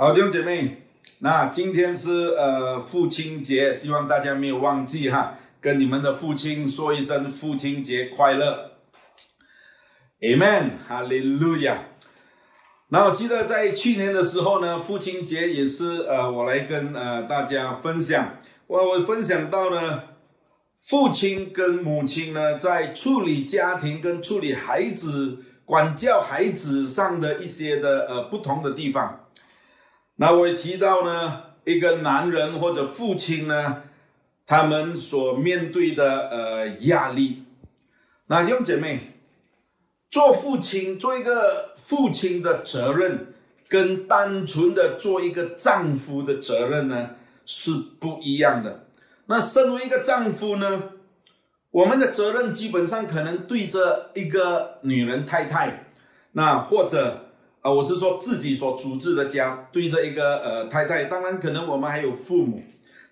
好，弟兄姐妹，那今天是呃父亲节，希望大家没有忘记哈，跟你们的父亲说一声父亲节快乐，Amen，哈利路亚。那我记得在去年的时候呢，父亲节也是呃我来跟呃大家分享，我我分享到呢，父亲跟母亲呢在处理家庭跟处理孩子、管教孩子上的一些的呃不同的地方。那我也提到呢，一个男人或者父亲呢，他们所面对的呃压力。那弟兄姐妹，做父亲做一个父亲的责任，跟单纯的做一个丈夫的责任呢是不一样的。那身为一个丈夫呢，我们的责任基本上可能对着一个女人太太，那或者。啊，我是说自己所组织的家，对着一个呃太太，当然可能我们还有父母，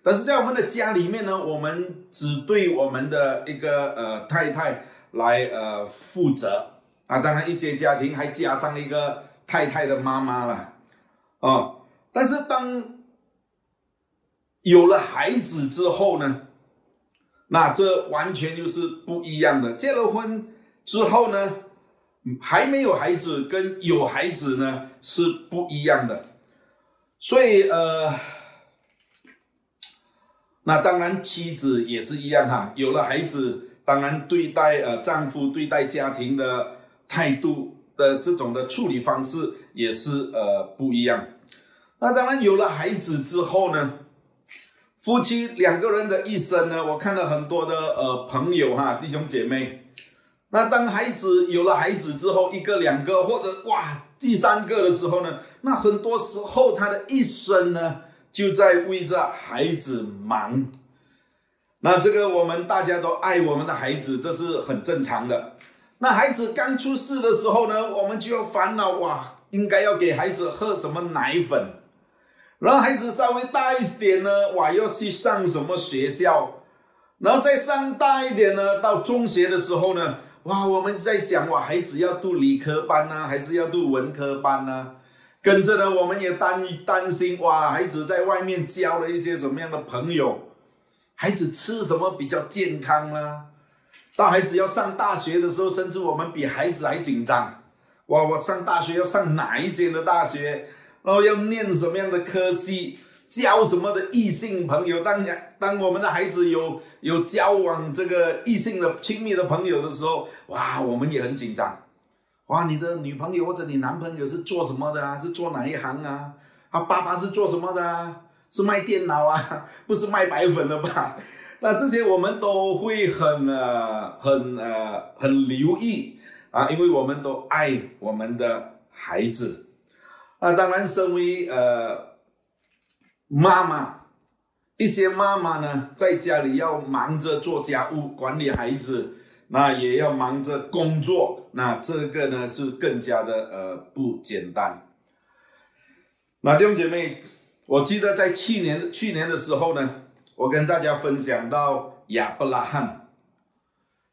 但是在我们的家里面呢，我们只对我们的一个呃太太来呃负责啊。当然一些家庭还加上一个太太的妈妈了啊。但是当有了孩子之后呢，那这完全就是不一样的。结了婚之后呢？还没有孩子跟有孩子呢是不一样的，所以呃，那当然妻子也是一样哈，有了孩子，当然对待呃丈夫对待家庭的态度的这种的处理方式也是呃不一样。那当然有了孩子之后呢，夫妻两个人的一生呢，我看了很多的呃朋友哈弟兄姐妹。那当孩子有了孩子之后，一个、两个，或者哇，第三个的时候呢？那很多时候他的一生呢，就在为着孩子忙。那这个我们大家都爱我们的孩子，这是很正常的。那孩子刚出世的时候呢，我们就要烦恼哇，应该要给孩子喝什么奶粉？然后孩子稍微大一点呢，哇，要去上什么学校？然后再上大一点呢，到中学的时候呢？哇，我们在想哇，孩子要读理科班呢，还是要读文科班呢？跟着呢，我们也担担心哇，孩子在外面交了一些什么样的朋友？孩子吃什么比较健康呢？到孩子要上大学的时候，甚至我们比孩子还紧张。哇，我上大学要上哪一间的大学？然后要念什么样的科系？交什么的异性朋友？当然，当我们的孩子有有交往这个异性的亲密的朋友的时候，哇，我们也很紧张。哇，你的女朋友或者你男朋友是做什么的啊？是做哪一行啊？他爸爸是做什么的啊？是卖电脑啊？不是卖白粉的吧？那这些我们都会很呃很呃很留意啊，因为我们都爱我们的孩子啊。当然，身为呃。妈妈，一些妈妈呢，在家里要忙着做家务、管理孩子，那也要忙着工作，那这个呢是更加的呃不简单。那弟兄姐妹，我记得在去年去年的时候呢，我跟大家分享到亚伯拉罕，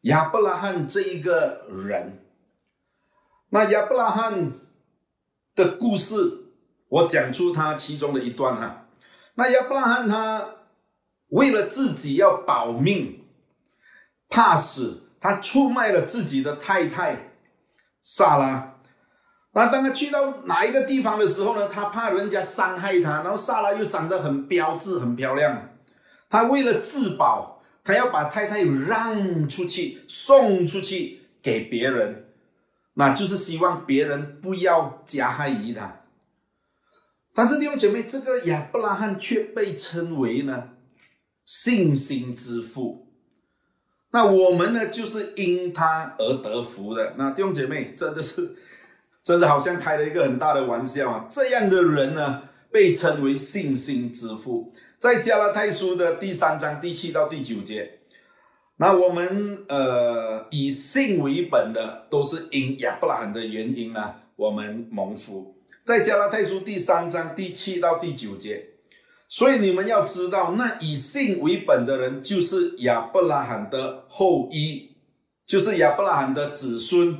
亚伯拉罕这一个人，那亚伯拉罕的故事，我讲出他其中的一段哈。那亚伯拉罕他为了自己要保命，怕死，他出卖了自己的太太萨拉。那当他去到哪一个地方的时候呢？他怕人家伤害他，然后萨拉又长得很标致、很漂亮。他为了自保，他要把太太让出去，送出去给别人，那就是希望别人不要加害于他。但是弟兄姐妹，这个亚伯拉罕却被称为呢信心之父。那我们呢，就是因他而得福的。那弟兄姐妹，真的是，真的好像开了一个很大的玩笑啊！这样的人呢，被称为信心之父。在加拉太书的第三章第七到第九节，那我们呃以信为本的，都是因亚伯拉罕的原因呢，我们蒙福。在加拉太书第三章第七到第九节，所以你们要知道，那以信为本的人，就是亚伯拉罕的后裔，就是亚伯拉罕的子孙。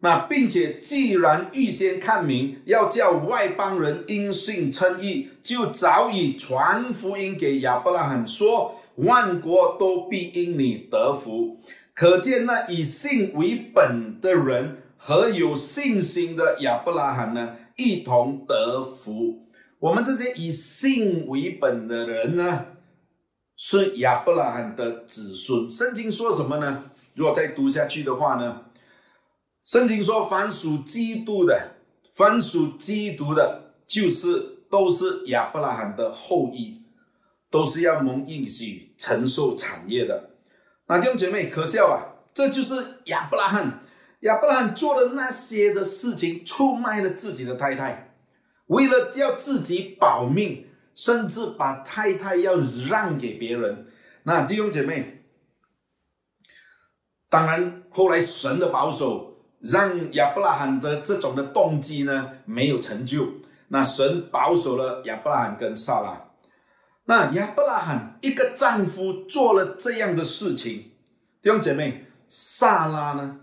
那并且既然预先看明要叫外邦人因信称义，就早已传福音给亚伯拉罕说，万国都必因你得福。可见那以信为本的人和有信心的亚伯拉罕呢，一同得福。我们这些以信为本的人呢，是亚伯拉罕的子孙。圣经说什么呢？如果再读下去的话呢？圣经说：“凡属基督的，凡属基督的，就是都是亚伯拉罕的后裔，都是要蒙应许承受产业的。”那弟兄姐妹，可笑啊？这就是亚伯拉罕，亚伯拉罕做的那些的事情，出卖了自己的太太，为了要自己保命，甚至把太太要让给别人。那弟兄姐妹，当然后来神的保守。让亚伯拉罕的这种的动机呢没有成就，那神保守了亚伯拉罕跟萨拉。那亚伯拉罕一个丈夫做了这样的事情，弟兄姐妹，萨拉呢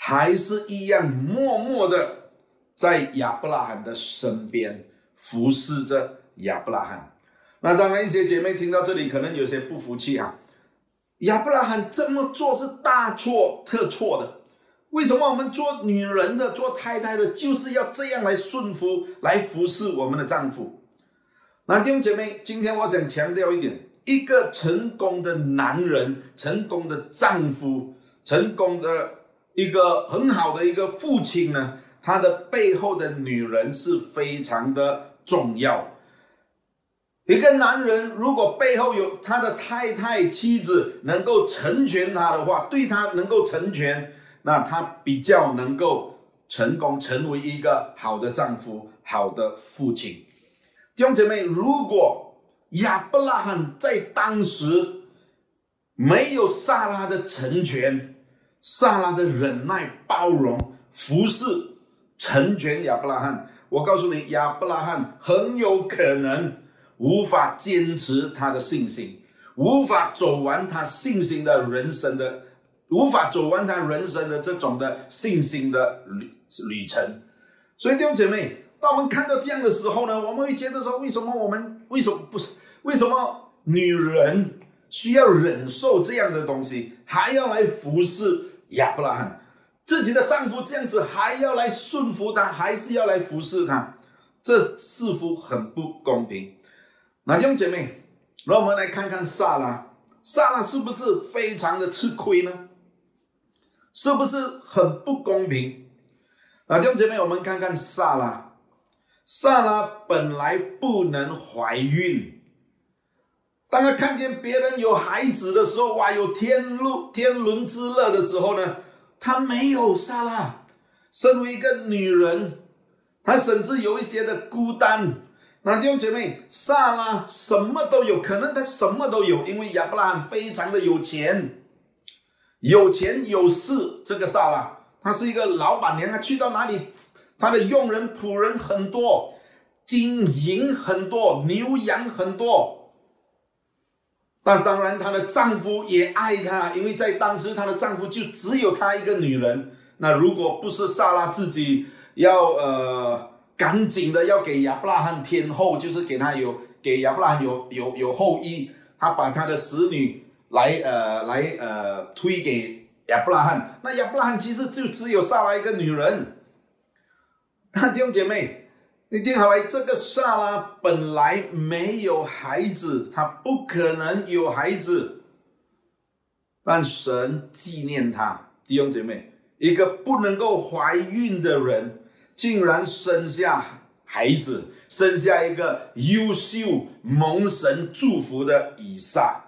还是一样默默的在亚伯拉罕的身边服侍着亚伯拉罕。那当然，一些姐妹听到这里可能有些不服气啊，亚伯拉罕这么做是大错特错的。为什么我们做女人的、做太太的，就是要这样来顺服、来服侍我们的丈夫？那弟兄姐妹，今天我想强调一点：一个成功的男人、成功的丈夫、成功的一个很好的一个父亲呢，他的背后的女人是非常的重要。一个男人如果背后有他的太太、妻子能够成全他的话，对他能够成全。那他比较能够成功，成为一个好的丈夫、好的父亲。弟兄姐妹，如果亚伯拉罕在当时没有萨拉的成全、萨拉的忍耐、包容、服侍、成全亚伯拉罕，我告诉你，亚伯拉罕很有可能无法坚持他的信心，无法走完他信心的人生的。无法走完他人生的这种的信心的旅旅程，所以弟兄姐妹，当我们看到这样的时候呢，我们会觉得说，为什么我们为什么不是？为什么女人需要忍受这样的东西，还要来服侍亚伯拉罕？自己的丈夫这样子，还要来顺服他，还是要来服侍他？这似乎很不公平。那弟兄姐妹，让我们来看看萨拉，萨拉是不是非常的吃亏呢？是不是很不公平？啊，弟兄姐妹，我们看看萨拉，萨拉本来不能怀孕，当他看见别人有孩子的时候，哇，有天路天伦之乐的时候呢，他没有萨拉。身为一个女人，她甚至有一些的孤单。那弟兄姐妹，萨拉什么都有，可能她什么都有，因为亚伯拉罕非常的有钱。有钱有势，这个萨拉，她是一个老板娘，她去到哪里，她的佣人仆人很多，金银很多，牛羊很多。那当然，她的丈夫也爱她，因为在当时，她的丈夫就只有她一个女人。那如果不是萨拉自己要呃赶紧的要给亚伯拉罕天后，就是给他有给亚伯拉罕有有有后裔，他把他的使女。来呃来呃推给亚伯拉罕，那亚伯拉罕其实就只有萨拉一个女人。弟兄姐妹，你听好了，这个萨拉本来没有孩子，她不可能有孩子，但神纪念她。弟兄姐妹，一个不能够怀孕的人，竟然生下孩子，生下一个优秀蒙神祝福的以撒。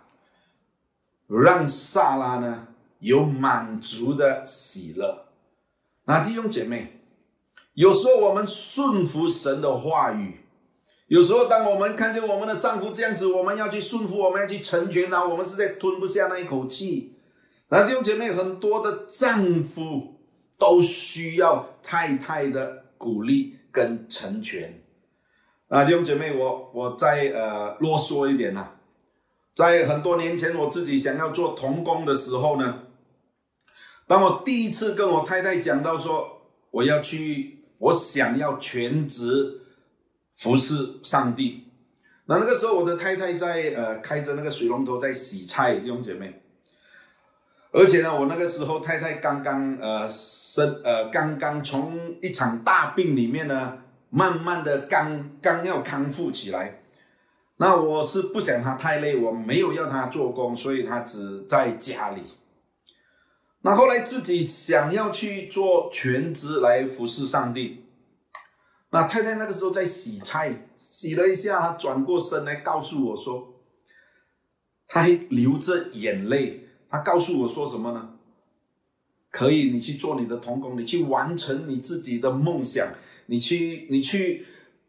让萨拉呢有满足的喜乐。那弟兄姐妹，有时候我们顺服神的话语，有时候当我们看见我们的丈夫这样子，我们要去顺服，我们要去成全他，我们实在吞不下那一口气。那弟兄姐妹，很多的丈夫都需要太太的鼓励跟成全。啊，弟兄姐妹，我我再呃啰嗦一点呐。在很多年前，我自己想要做童工的时候呢，当我第一次跟我太太讲到说我要去，我想要全职服侍上帝，那那个时候我的太太在呃开着那个水龙头在洗菜，弟兄姐妹。而且呢，我那个时候太太刚刚呃生呃刚刚从一场大病里面呢，慢慢的刚刚要康复起来。那我是不想她太累，我没有要她做工，所以她只在家里。那后来自己想要去做全职来服侍上帝。那太太那个时候在洗菜，洗了一下，她转过身来告诉我说，她还流着眼泪。她告诉我说什么呢？可以，你去做你的童工，你去完成你自己的梦想，你去，你去，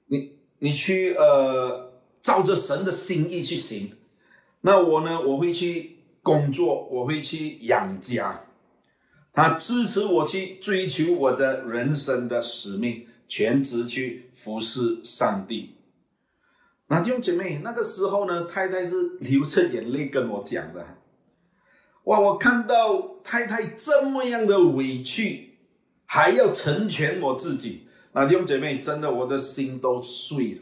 你你去，呃，照着神的心意去行。那我呢？我会去工作，我会去养家。他支持我去追求我的人生的使命，全职去服侍上帝。那弟兄姐妹，那个时候呢，太太是流着眼泪跟我讲的。哇！我看到太太这么样的委屈，还要成全我自己，那弟兄姐妹，真的我的心都碎了。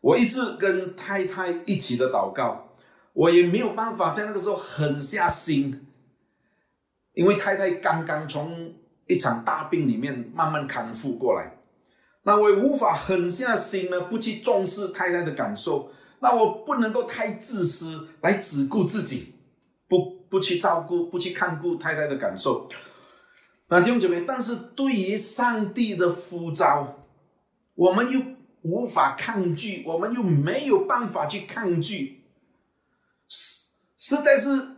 我一直跟太太一起的祷告，我也没有办法在那个时候狠下心，因为太太刚刚从一场大病里面慢慢康复过来，那我也无法狠下心呢，不去重视太太的感受。那我不能够太自私，来只顾自己，不。不去照顾，不去看顾太太的感受，那弟兄姐妹，但是对于上帝的呼召，我们又无法抗拒，我们又没有办法去抗拒，实实在是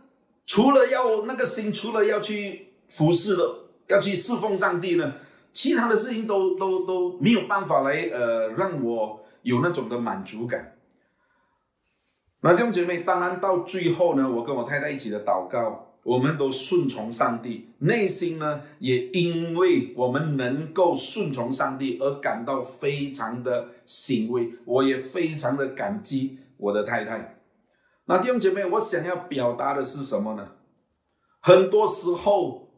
除了要那个心，除了要去服侍的，要去侍奉上帝呢，其他的事情都都都没有办法来呃让我有那种的满足感。那弟兄姐妹，当然到最后呢，我跟我太太一起的祷告，我们都顺从上帝，内心呢也因为我们能够顺从上帝而感到非常的欣慰，我也非常的感激我的太太。那弟兄姐妹，我想要表达的是什么呢？很多时候，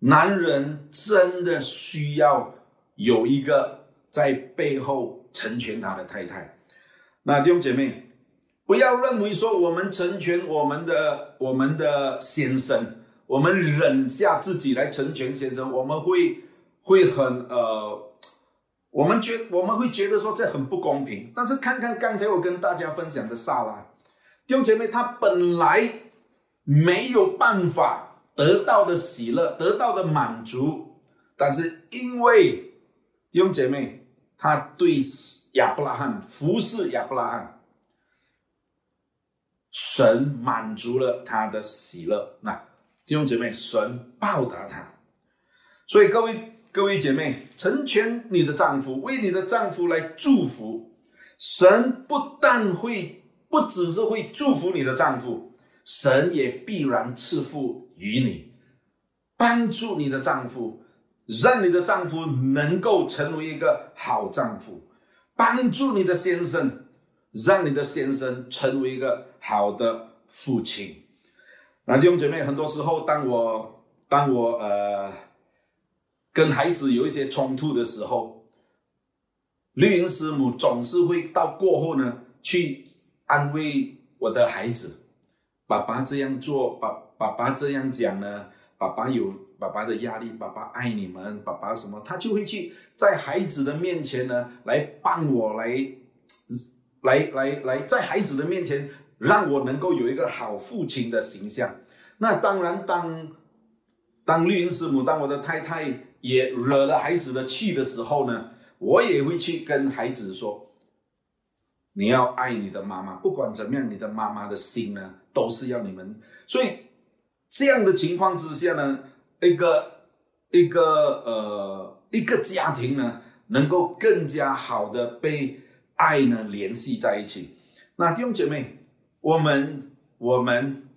男人真的需要有一个在背后成全他的太太。那弟兄姐妹。不要认为说我们成全我们的我们的先生，我们忍下自己来成全先生，我们会会很呃，我们觉我们会觉得说这很不公平。但是看看刚才我跟大家分享的萨拉弟兄姐妹，他本来没有办法得到的喜乐，得到的满足，但是因为弟兄姐妹，他对亚伯拉罕服侍亚伯拉罕。神满足了他的喜乐，那弟兄姐妹，神报答他。所以各位各位姐妹，成全你的丈夫，为你的丈夫来祝福。神不但会，不只是会祝福你的丈夫，神也必然赐福于你，帮助你的丈夫，让你的丈夫能够成为一个好丈夫，帮助你的先生。让你的先生成为一个好的父亲。那弟兄姐妹，很多时候，当我当我呃跟孩子有一些冲突的时候，绿营师母总是会到过后呢，去安慰我的孩子。爸爸这样做，爸爸爸这样讲呢，爸爸有爸爸的压力，爸爸爱你们，爸爸什么，他就会去在孩子的面前呢，来帮我来。来来来，在孩子的面前，让我能够有一个好父亲的形象。那当然，当当绿茵师母，当我的太太也惹了孩子的气的时候呢，我也会去跟孩子说：“你要爱你的妈妈，不管怎么样，你的妈妈的心呢，都是要你们。”所以这样的情况之下呢，一个一个呃一个家庭呢，能够更加好的被。爱呢，联系在一起。那弟兄姐妹，我们我们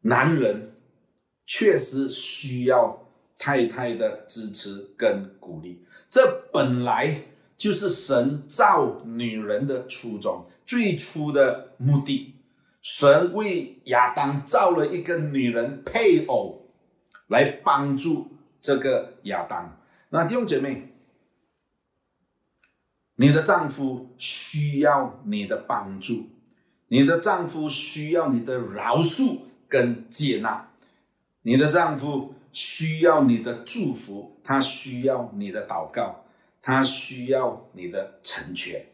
男人确实需要太太的支持跟鼓励。这本来就是神造女人的初衷，最初的目的。神为亚当造了一个女人配偶，来帮助这个亚当。那弟兄姐妹，你的丈夫需要你的帮助，你的丈夫需要你的饶恕跟接纳，你的丈夫需要你的祝福，他需要你的祷告，他需要你的成全。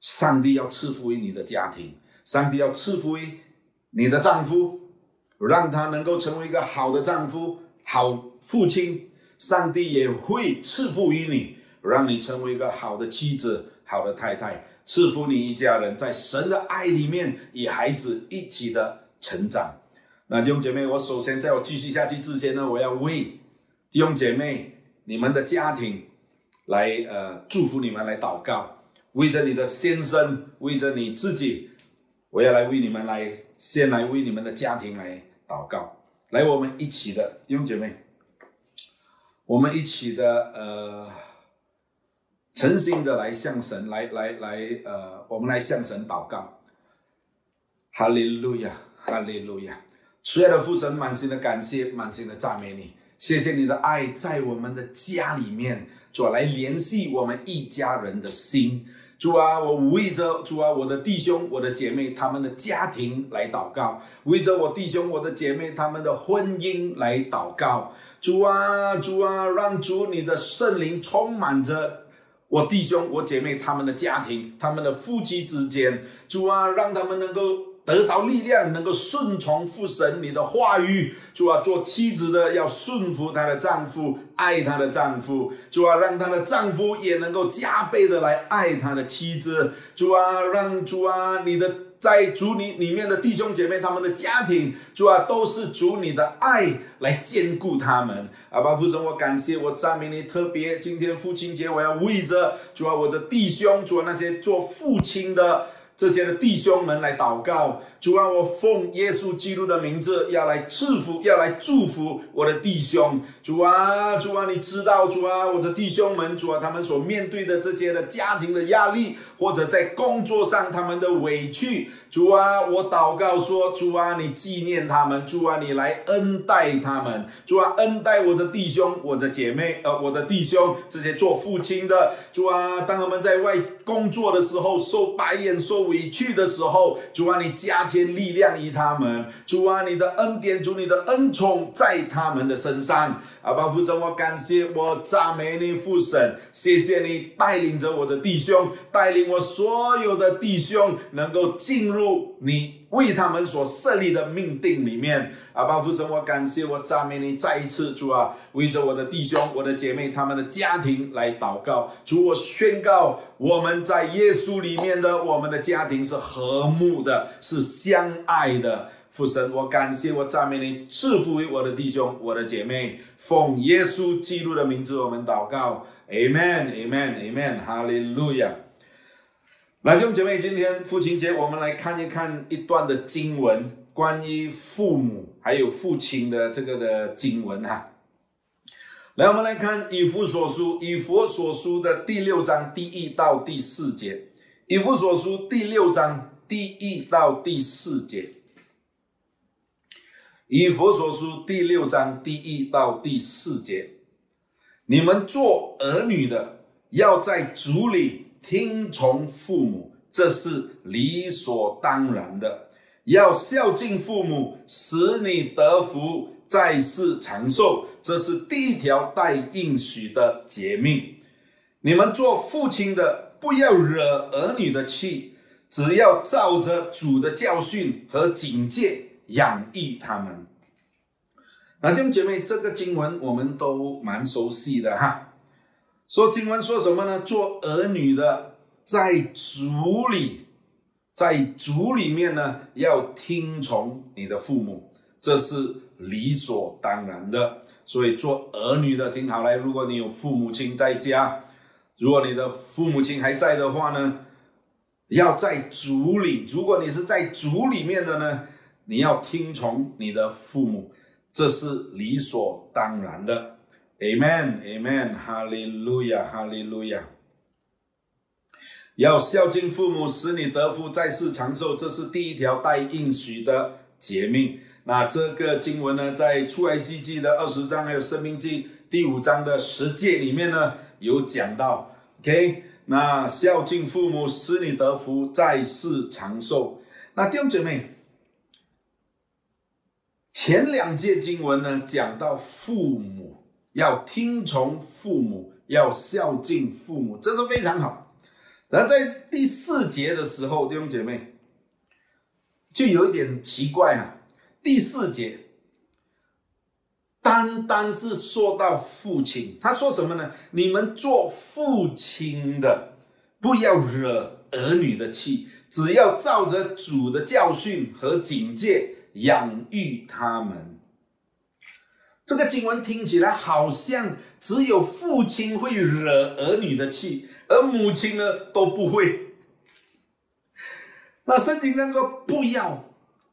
上帝要赐福于你的家庭，上帝要赐福于你的丈夫，让他能够成为一个好的丈夫、好父亲。上帝也会赐福于你，让你成为一个好的妻子、好的太太，赐福你一家人，在神的爱里面与孩子一起的成长。那弟兄姐妹，我首先在我继续下去之前呢，我要为弟兄姐妹你们的家庭来呃祝福你们，来祷告。为着你的先生，为着你自己，我要来为你们来，先来为你们的家庭来祷告。来，我们一起的弟兄姐妹，我们一起的呃，诚心的来向神来来来呃，我们来向神祷告。哈利路亚，哈利路亚！亲爱的父神，满心的感谢，满心的赞美你，谢谢你的爱在我们的家里面，主来联系我们一家人的心。主啊，我为着主啊，我的弟兄、我的姐妹他们的家庭来祷告；为着我弟兄、我的姐妹他们的婚姻来祷告。主啊，主啊，让主你的圣灵充满着我弟兄、我姐妹他们的家庭、他们的夫妻之间。主啊，让他们能够。得着力量，能够顺从父神你的话语。主啊，做妻子的要顺服她的丈夫，爱她的丈夫。主啊，让她的丈夫也能够加倍的来爱她的妻子。主啊，让主啊，你的在主你里面的弟兄姐妹，他们的家庭，主啊，都是主你的爱来兼顾他们。阿爸父神，我感谢我赞美你。特别今天父亲节，我要为着主啊，我的弟兄，主啊，那些做父亲的。这些的弟兄们来祷告，主啊，我奉耶稣基督的名字，要来赐福，要来祝福我的弟兄。主啊，主啊，你知道，主啊，我的弟兄们，主啊，他们所面对的这些的家庭的压力，或者在工作上他们的委屈。主啊，我祷告说，主啊，你纪念他们，主啊，你来恩待他们，主啊，恩待我的弟兄、我的姐妹，呃，我的弟兄，这些做父亲的，主啊，当他们在外工作的时候，受白眼、受委屈的时候，主啊，你加天力量于他们，主啊，你的恩典，主你的恩宠在他们的身上。阿爸父神，我感谢我赞美你父神，谢谢你带领着我的弟兄，带领我所有的弟兄能够进入你为他们所设立的命定里面。阿爸父神，我感谢我赞美你，再一次主啊，为着我的弟兄、我的姐妹他们的家庭来祷告。主，我宣告我们在耶稣里面的我们的家庭是和睦的，是相爱的。父神，我感谢我赞美你，赐福于我的弟兄、我的姐妹，奉耶稣基督的名字，我们祷告，Amen，Amen，Amen，哈利路亚。弟兄姐妹，今天父亲节，我们来看一看一段的经文，关于父母还有父亲的这个的经文哈。来，我们来看以弗所书，以弗所书的第六章第一到第四节，以弗所书第六章第一到第四节。以佛所书第六章第一到第四节，你们做儿女的，要在主里听从父母，这是理所当然的；要孝敬父母，使你得福，在世长寿，这是第一条带应许的诫命。你们做父亲的，不要惹儿女的气，只要照着主的教训和警戒。养育他们，那弟兄姐妹，这个经文我们都蛮熟悉的哈。说经文说什么呢？做儿女的在主里，在主里面呢，要听从你的父母，这是理所当然的。所以做儿女的听好来，如果你有父母亲在家，如果你的父母亲还在的话呢，要在主里。如果你是在主里面的呢？你要听从你的父母，这是理所当然的。Amen，Amen，哈利路亚，哈利路亚。要孝敬父母，使你得福，在世长寿，这是第一条带应许的诫命。那这个经文呢，在出埃及记的二十章，还有生命记第五章的十诫里面呢，有讲到。OK，那孝敬父母，使你得福，在世长寿。那弟兄姐妹，前两节经文呢，讲到父母要听从父母，要孝敬父母，这是非常好。然后在第四节的时候，弟兄姐妹就有一点奇怪啊。第四节单单是说到父亲，他说什么呢？你们做父亲的，不要惹儿女的气。只要照着主的教训和警戒养育他们，这个经文听起来好像只有父亲会惹儿女的气，而母亲呢都不会。那圣经上说不要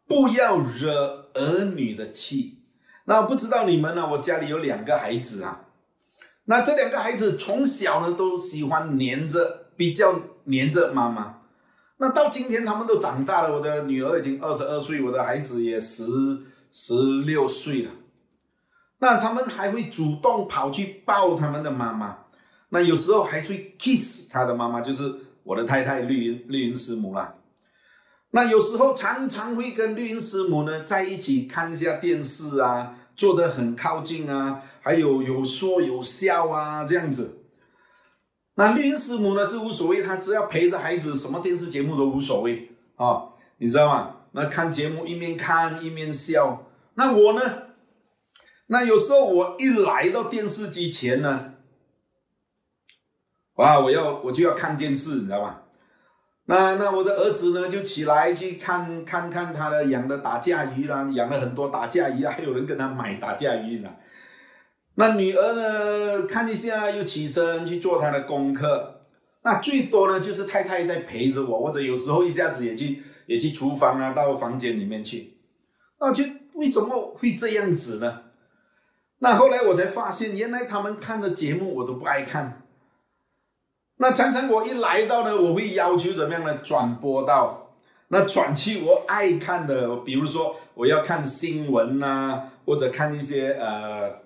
不要惹儿女的气。那不知道你们呢？我家里有两个孩子啊，那这两个孩子从小呢都喜欢黏着，比较黏着妈妈。那到今天他们都长大了，我的女儿已经二十二岁，我的孩子也十十六岁了。那他们还会主动跑去抱他们的妈妈，那有时候还会 kiss 他的妈妈，就是我的太太绿云绿云师母啦。那有时候常常会跟绿云师母呢在一起看一下电视啊，坐得很靠近啊，还有有说有笑啊这样子。那绿茵师母呢是无所谓，她只要陪着孩子，什么电视节目都无所谓啊，你知道吗？那看节目一面看一面笑。那我呢？那有时候我一来到电视机前呢，哇，我要我就要看电视，你知道吗？那那我的儿子呢就起来去看看看他的养的打架鱼啦，养了很多打架鱼啊，还有人跟他买打架鱼呢。那女儿呢？看一下又起身去做她的功课。那最多呢，就是太太在陪着我，或者有时候一下子也去也去厨房啊，到房间里面去。那就为什么会这样子呢？那后来我才发现，原来他们看的节目我都不爱看。那常常我一来到呢，我会要求怎么样呢？转播到那转去我爱看的，比如说我要看新闻呐，或者看一些呃。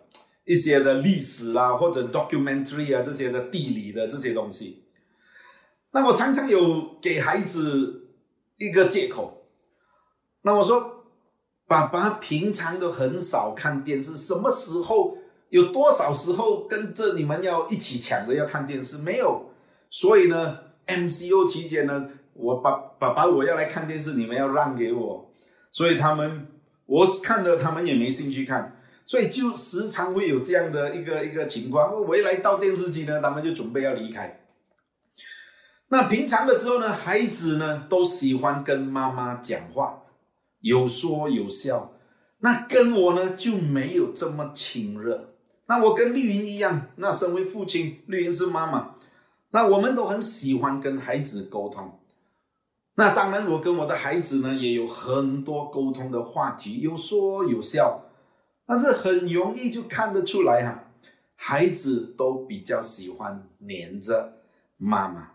一些的历史啦，或者 documentary 啊，这些的地理的这些东西，那我常常有给孩子一个借口。那我说，爸爸平常都很少看电视，什么时候有多少时候跟着你们要一起抢着要看电视？没有。所以呢，MCO 期间呢，我爸爸爸我要来看电视，你们要让给我。所以他们我看了，他们也没兴趣看。所以就时常会有这样的一个一个情况，我一来到电视机呢，他们就准备要离开。那平常的时候呢，孩子呢都喜欢跟妈妈讲话，有说有笑。那跟我呢就没有这么亲热。那我跟绿云一样，那身为父亲，绿云是妈妈，那我们都很喜欢跟孩子沟通。那当然，我跟我的孩子呢也有很多沟通的话题，有说有笑。但是很容易就看得出来哈，孩子都比较喜欢黏着妈妈。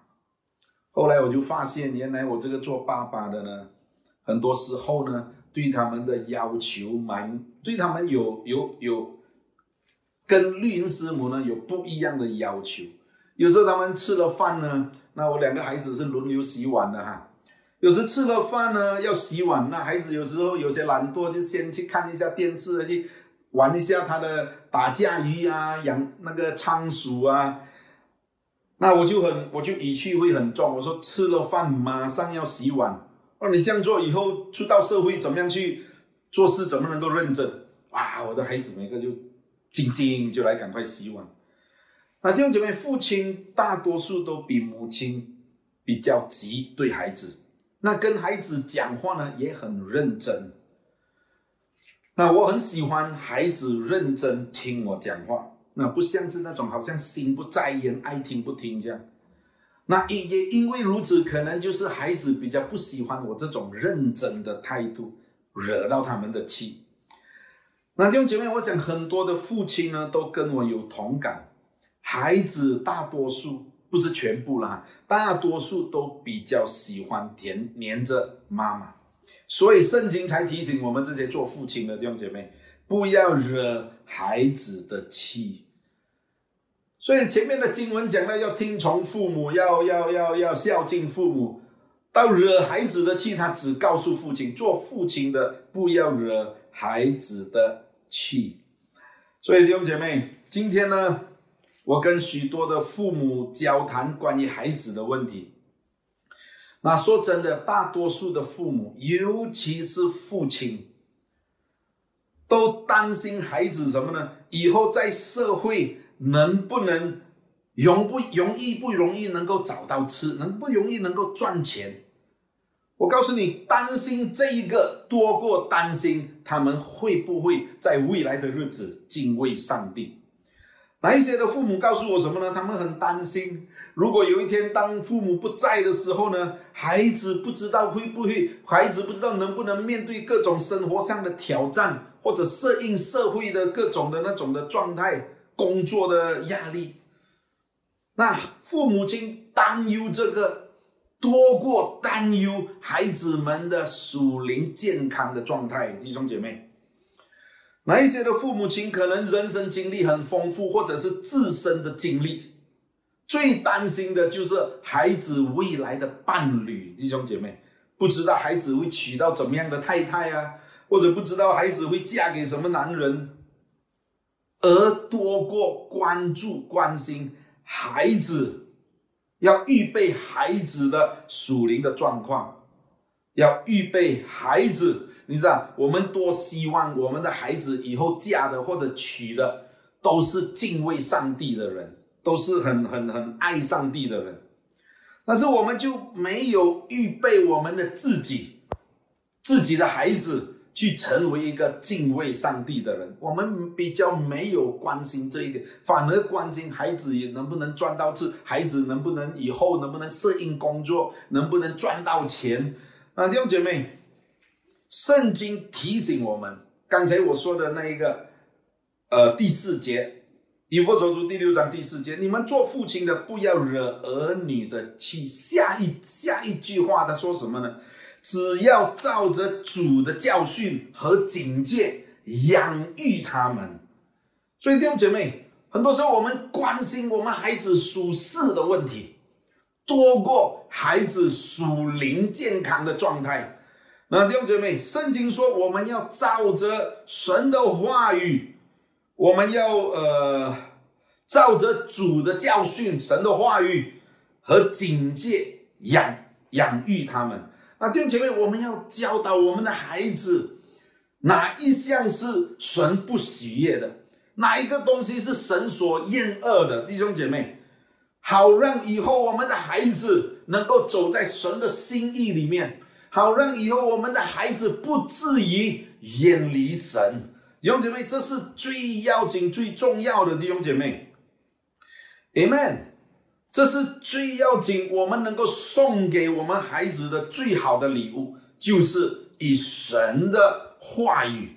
后来我就发现，原来我这个做爸爸的呢，很多时候呢，对他们的要求蛮，对他们有有有，跟绿茵师母呢有不一样的要求。有时候他们吃了饭呢，那我两个孩子是轮流洗碗的哈。有时吃了饭呢要洗碗，那孩子有时候有些懒惰，就先去看一下电视去。玩一下他的打架鱼啊，养那个仓鼠啊，那我就很，我就语气会很重。我说吃了饭马上要洗碗。哦，你这样做以后出到社会怎么样去做事，怎么能够认真？哇，我的孩子每个就静静就来赶快洗碗。那弟兄姐妹，父亲大多数都比母亲比较急对孩子，那跟孩子讲话呢也很认真。那我很喜欢孩子认真听我讲话，那不像是那种好像心不在焉、爱听不听这样。那也也因为如此，可能就是孩子比较不喜欢我这种认真的态度，惹到他们的气。那弟兄姐妹，我想很多的父亲呢都跟我有同感，孩子大多数不是全部啦，大多数都比较喜欢黏黏着妈妈。所以圣经才提醒我们这些做父亲的弟兄姐妹，不要惹孩子的气。所以前面的经文讲了要听从父母，要要要要孝敬父母。到惹孩子的气，他只告诉父亲，做父亲的不要惹孩子的气。所以弟兄姐妹，今天呢，我跟许多的父母交谈关于孩子的问题。那说真的，大多数的父母，尤其是父亲，都担心孩子什么呢？以后在社会能不能容不容易不容易能够找到吃，能不容易能够赚钱？我告诉你，担心这一个多过担心他们会不会在未来的日子敬畏上帝。哪一些的父母告诉我什么呢？他们很担心，如果有一天当父母不在的时候呢，孩子不知道会不会，孩子不知道能不能面对各种生活上的挑战，或者适应社会的各种的那种的状态，工作的压力。那父母亲担忧这个，多过担忧孩子们的属灵健康的状态，弟兄姐妹。哪一些的父母亲可能人生经历很丰富，或者是自身的经历，最担心的就是孩子未来的伴侣，弟兄姐妹，不知道孩子会娶到怎么样的太太啊，或者不知道孩子会嫁给什么男人，而多过关注关心孩子，要预备孩子的属灵的状况，要预备孩子。你知道，我们多希望我们的孩子以后嫁的或者娶的都是敬畏上帝的人，都是很很很爱上帝的人。但是我们就没有预备我们的自己，自己的孩子去成为一个敬畏上帝的人。我们比较没有关心这一点，反而关心孩子也能不能赚到钱，孩子能不能以后能不能适应工作，能不能赚到钱。啊，弟兄姐妹。圣经提醒我们，刚才我说的那一个，呃，第四节，以弗所书第六章第四节，你们做父亲的不要惹儿女的气。下一下一句话他说什么呢？只要照着主的教训和警戒养育他们。所以弟兄姐妹，很多时候我们关心我们孩子属世的问题，多过孩子属灵健康的状态。那弟兄姐妹，圣经说我们要照着神的话语，我们要呃照着主的教训、神的话语和警戒养养育他们。那弟兄姐妹，我们要教导我们的孩子，哪一项是神不喜悦的，哪一个东西是神所厌恶的？弟兄姐妹，好让以后我们的孩子能够走在神的心意里面。好让以后我们的孩子不至于远离神，弟兄姐妹，这是最要紧、最重要的弟兄姐妹，Amen。这是最要紧，我们能够送给我们孩子的最好的礼物，就是以神的话语、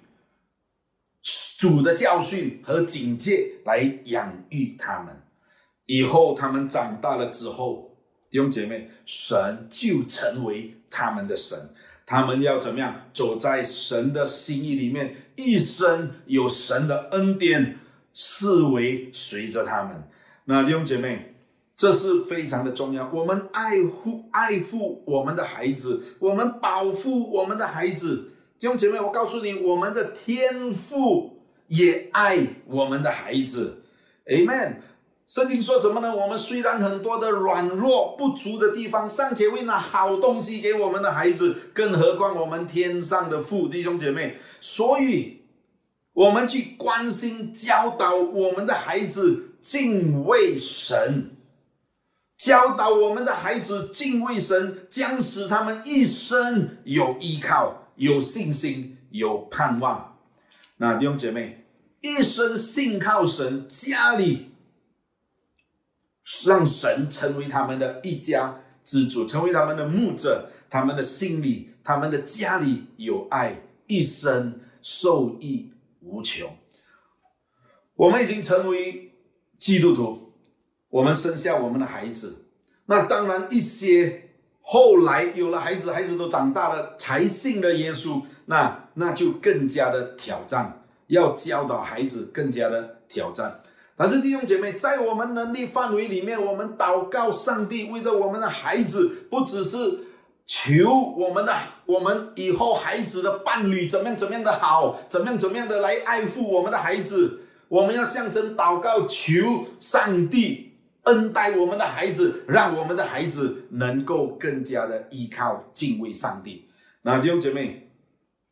主的教训和警戒来养育他们。以后他们长大了之后，弟兄姐妹，神就成为。他们的神，他们要怎么样走在神的心意里面？一生有神的恩典，视为随着他们。那弟兄姐妹，这是非常的重要。我们爱护、爱护我们的孩子，我们保护我们的孩子。弟兄姐妹，我告诉你，我们的天父也爱我们的孩子。Amen。圣经说什么呢？我们虽然很多的软弱不足的地方，尚且会拿好东西给我们的孩子，更何况我们天上的父弟兄姐妹。所以，我们去关心教导我们的孩子敬畏神，教导我们的孩子敬畏神，将使他们一生有依靠、有信心、有盼望。那弟兄姐妹，一生信靠神，家里。让神成为他们的一家之主，成为他们的牧者，他们的心里、他们的家里有爱，一生受益无穷。我们已经成为基督徒，我们生下我们的孩子，那当然一些后来有了孩子，孩子都长大了，才信了耶稣，那那就更加的挑战，要教导孩子更加的挑战。但是弟兄姐妹，在我们能力范围里面，我们祷告上帝，为了我们的孩子，不只是求我们的，我们以后孩子的伴侣怎么样怎么样的好，怎么样怎么样的来爱护我们的孩子，我们要向神祷告，求上帝。恩待我们的孩子，让我们的孩子能够更加的依靠敬畏上帝。那弟兄姐妹，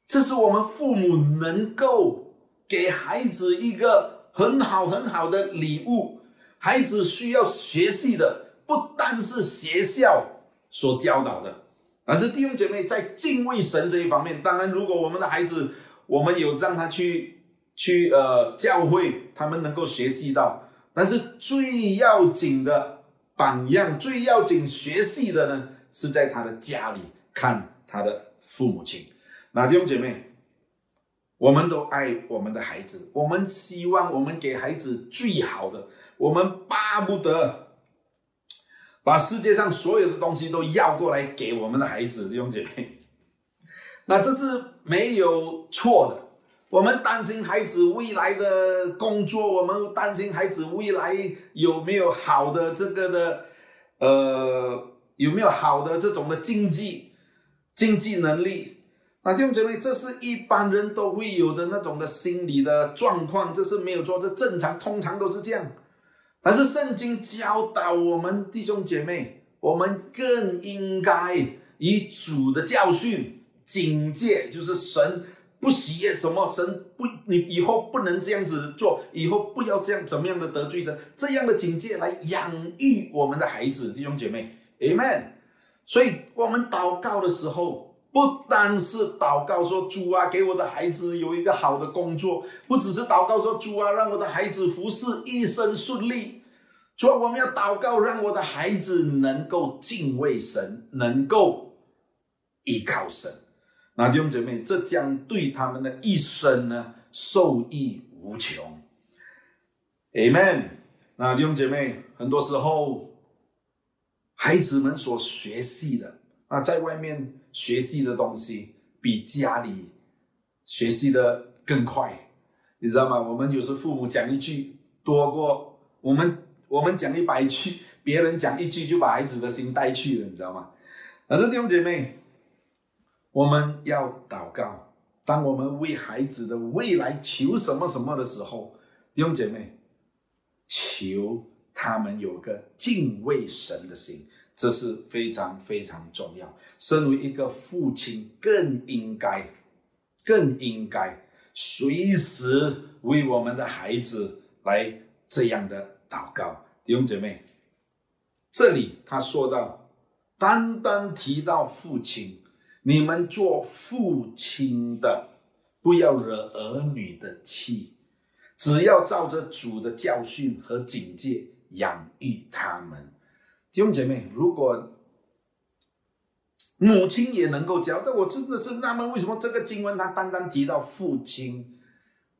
这是我们父母能够给孩子一个很好很好的礼物。孩子需要学习的不单是学校所教导的，而是弟兄姐妹在敬畏神这一方面。当然，如果我们的孩子，我们有让他去去呃教会，他们能够学习到。但是最要紧的榜样，最要紧学习的呢，是在他的家里看他的父母亲。那弟兄姐妹，我们都爱我们的孩子，我们希望我们给孩子最好的，我们巴不得把世界上所有的东西都要过来给我们的孩子。弟兄姐妹，那这是没有错的。我们担心孩子未来的工作，我们担心孩子未来有没有好的这个的，呃，有没有好的这种的经济经济能力？那弟兄姐妹，这是一般人都会有的那种的心理的状况，这是没有错，这正常，通常都是这样。但是圣经教导我们弟兄姐妹，我们更应该以主的教训警戒，就是神。不喜悦什么神不你以后不能这样子做，以后不要这样怎么样的得罪神，这样的警戒来养育我们的孩子弟兄姐妹，Amen。所以我们祷告的时候，不单是祷告说主啊，给我的孩子有一个好的工作，不只是祷告说主啊，让我的孩子服侍一生顺利，主啊，我们要祷告让我的孩子能够敬畏神，能够依靠神。那弟兄姐妹，这将对他们的一生呢受益无穷。Amen。那弟兄姐妹，很多时候孩子们所学习的啊，在外面学习的东西比家里学习的更快，你知道吗？我们有时父母讲一句多过我们，我们讲一百句，别人讲一句就把孩子的心带去了，你知道吗？可是弟兄姐妹。我们要祷告，当我们为孩子的未来求什么什么的时候，弟兄姐妹，求他们有个敬畏神的心，这是非常非常重要。身为一个父亲，更应该，更应该随时为我们的孩子来这样的祷告。弟兄姐妹，这里他说到，单单提到父亲。你们做父亲的，不要惹儿女的气，只要照着主的教训和警戒养育他们。弟兄姐妹，如果母亲也能够教，但我真的是纳闷，为什么这个经文它单单提到父亲？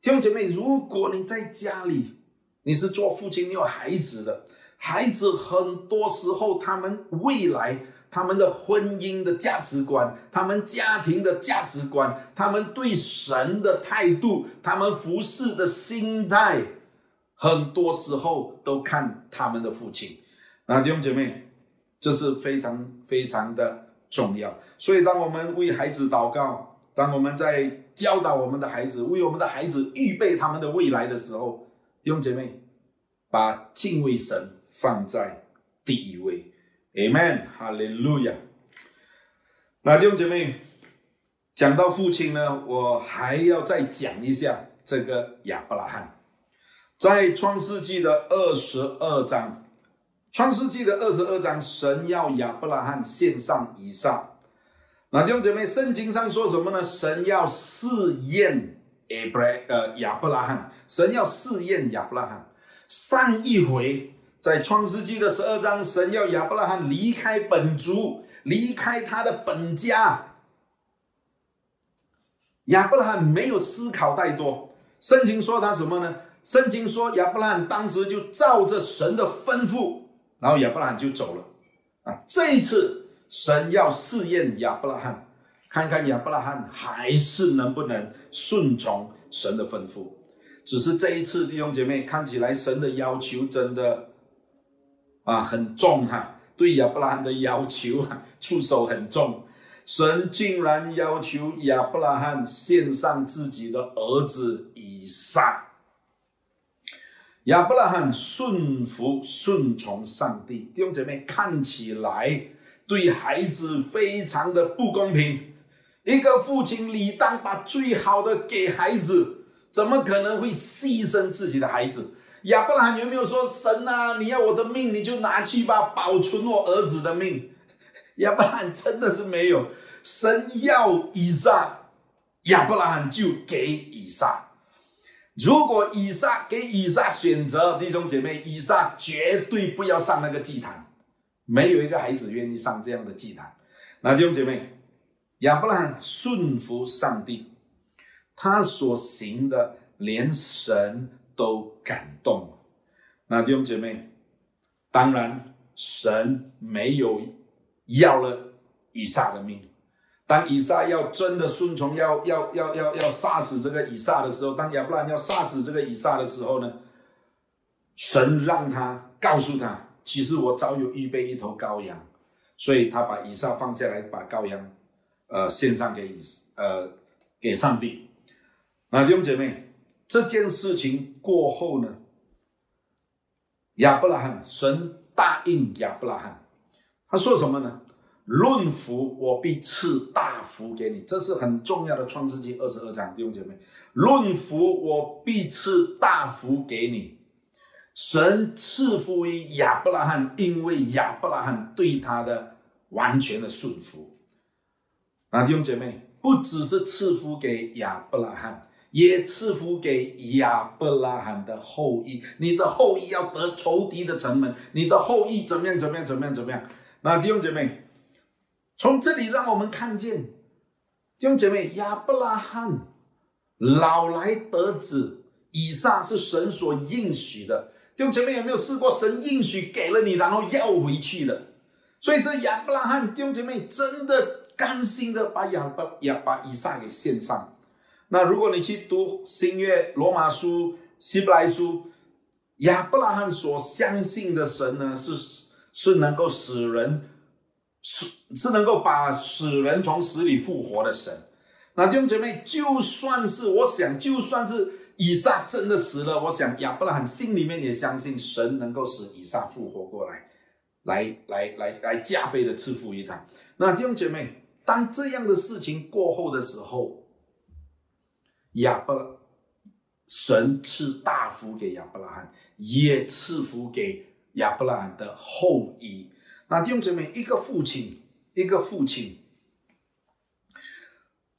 弟兄姐妹，如果你在家里，你是做父亲，你有孩子的，孩子很多时候他们未来。他们的婚姻的价值观，他们家庭的价值观，他们对神的态度，他们服侍的心态，很多时候都看他们的父亲。那弟兄姐妹，这是非常非常的重要。所以，当我们为孩子祷告，当我们在教导我们的孩子，为我们的孩子预备他们的未来的时候，弟兄姐妹，把敬畏神放在第一位。Amen，哈利路亚。那弟兄姐妹，讲到父亲呢，我还要再讲一下这个亚伯拉罕。在创世纪的二十二章，创世纪的二十二章，神要亚伯拉罕献上以撒。那弟兄姐妹，圣经上说什么呢？神要试验亚伯呃亚伯拉罕，神要试验亚伯拉罕。上一回。在创世纪的十二章，神要亚伯拉罕离开本族，离开他的本家。亚伯拉罕没有思考太多。圣经说他什么呢？圣经说亚伯拉罕当时就照着神的吩咐，然后亚伯拉罕就走了。啊，这一次神要试验亚伯拉罕，看看亚伯拉罕还是能不能顺从神的吩咐。只是这一次，弟兄姐妹看起来神的要求真的啊很重哈，对亚伯拉罕的要求啊出手很重。神竟然要求亚伯拉罕献上自己的儿子以撒。亚伯拉罕顺服顺从上帝，弟兄姐妹看起来对孩子非常的不公平。一个父亲理当把最好的给孩子，怎么可能会牺牲自己的孩子？亚伯拉罕有没有说：“神啊，你要我的命，你就拿去吧，保存我儿子的命？”亚伯拉罕真的是没有。神要以撒，亚伯拉罕就给以撒。如果以撒给以撒选择，弟兄姐妹，以撒绝对不要上那个祭坛，没有一个孩子愿意上这样的祭坛。那弟兄姐妹，亚伯拉罕顺服上帝，他所行的连神都感动。那弟兄姐妹，当然神没有要了以撒的命。当以撒要真的顺从，要要要要要杀死这个以撒的时候，当亚伯兰要杀死这个以撒的时候呢，神让他告诉他，其实我早有预备一头羔羊，所以他把以撒放下来，把羔羊，呃，献上给以呃给上帝。那弟兄姐妹，这件事情过后呢，亚伯拉罕神答应亚伯拉罕，他说什么呢？论福，我必赐大福给你，这是很重要的。创世纪二十二章，弟兄姐妹，论福，我必赐大福给你。神赐福于亚伯拉罕，因为亚伯拉罕对他的完全的顺服。啊，弟兄姐妹，不只是赐福给亚伯拉罕，也赐福给亚伯拉罕的后裔。你的后裔要得仇敌的城门，你的后裔怎么样？怎么样？怎么样？怎么样？那弟兄姐妹。从这里让我们看见，弟兄姐妹，亚伯拉罕老来得子，以撒是神所应许的。弟兄姐妹有没有试过神应许给了你，然后要回去的？所以这亚伯拉罕弟兄姐妹真的甘心的把亚伯亚把以撒给献上。那如果你去读新约罗马书、希伯来书，亚伯拉罕所相信的神呢，是是能够使人。是是能够把死人从死里复活的神，那弟兄姐妹，就算是我想，就算是以撒真的死了，我想亚伯拉罕心里面也相信神能够使以撒复活过来，来来来来加倍的赐福于他。那弟兄姐妹，当这样的事情过后的时候，亚伯神赐大福给亚伯拉罕，也赐福给亚伯拉罕的后裔。那弟兄姐妹，一个父亲，一个父亲，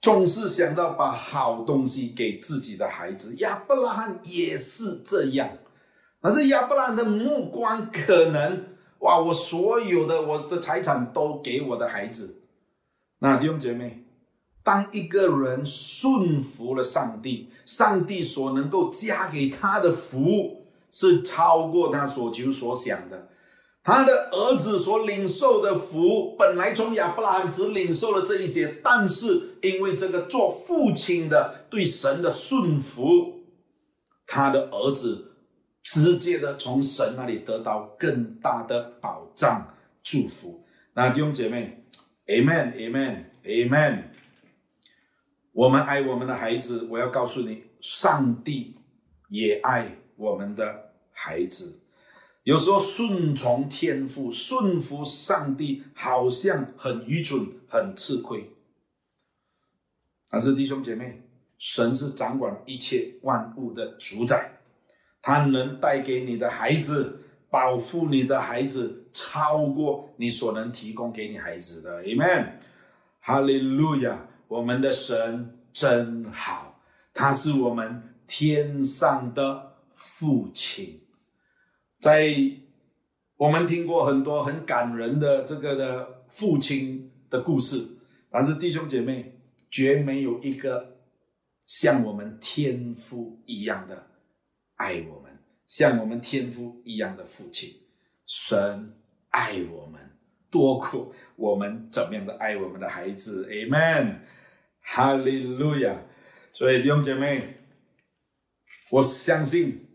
总是想到把好东西给自己的孩子。亚伯拉罕也是这样，可是亚伯拉罕的目光可能，哇，我所有的我的财产都给我的孩子。那弟兄姐妹，当一个人顺服了上帝，上帝所能够加给他的福，是超过他所求所想的。他的儿子所领受的福，本来从亚伯拉罕只领受了这一些，但是因为这个做父亲的对神的顺服，他的儿子直接的从神那里得到更大的保障祝福。那弟兄姐妹，Amen，Amen，Amen。我们爱我们的孩子，我要告诉你，上帝也爱我们的孩子。有时候顺从天赋、顺服上帝，好像很愚蠢、很吃亏。但是弟兄姐妹，神是掌管一切万物的主宰，他能带给你的孩子、保护你的孩子，超过你所能提供给你孩子的。Amen，哈利路亚！我们的神真好，他是我们天上的父亲。在我们听过很多很感人的这个的父亲的故事，但是弟兄姐妹绝没有一个像我们天父一样的爱我们，像我们天父一样的父亲。神爱我们，多过我们怎么样的爱我们的孩子，Amen，哈利路亚。所以弟兄姐妹，我相信，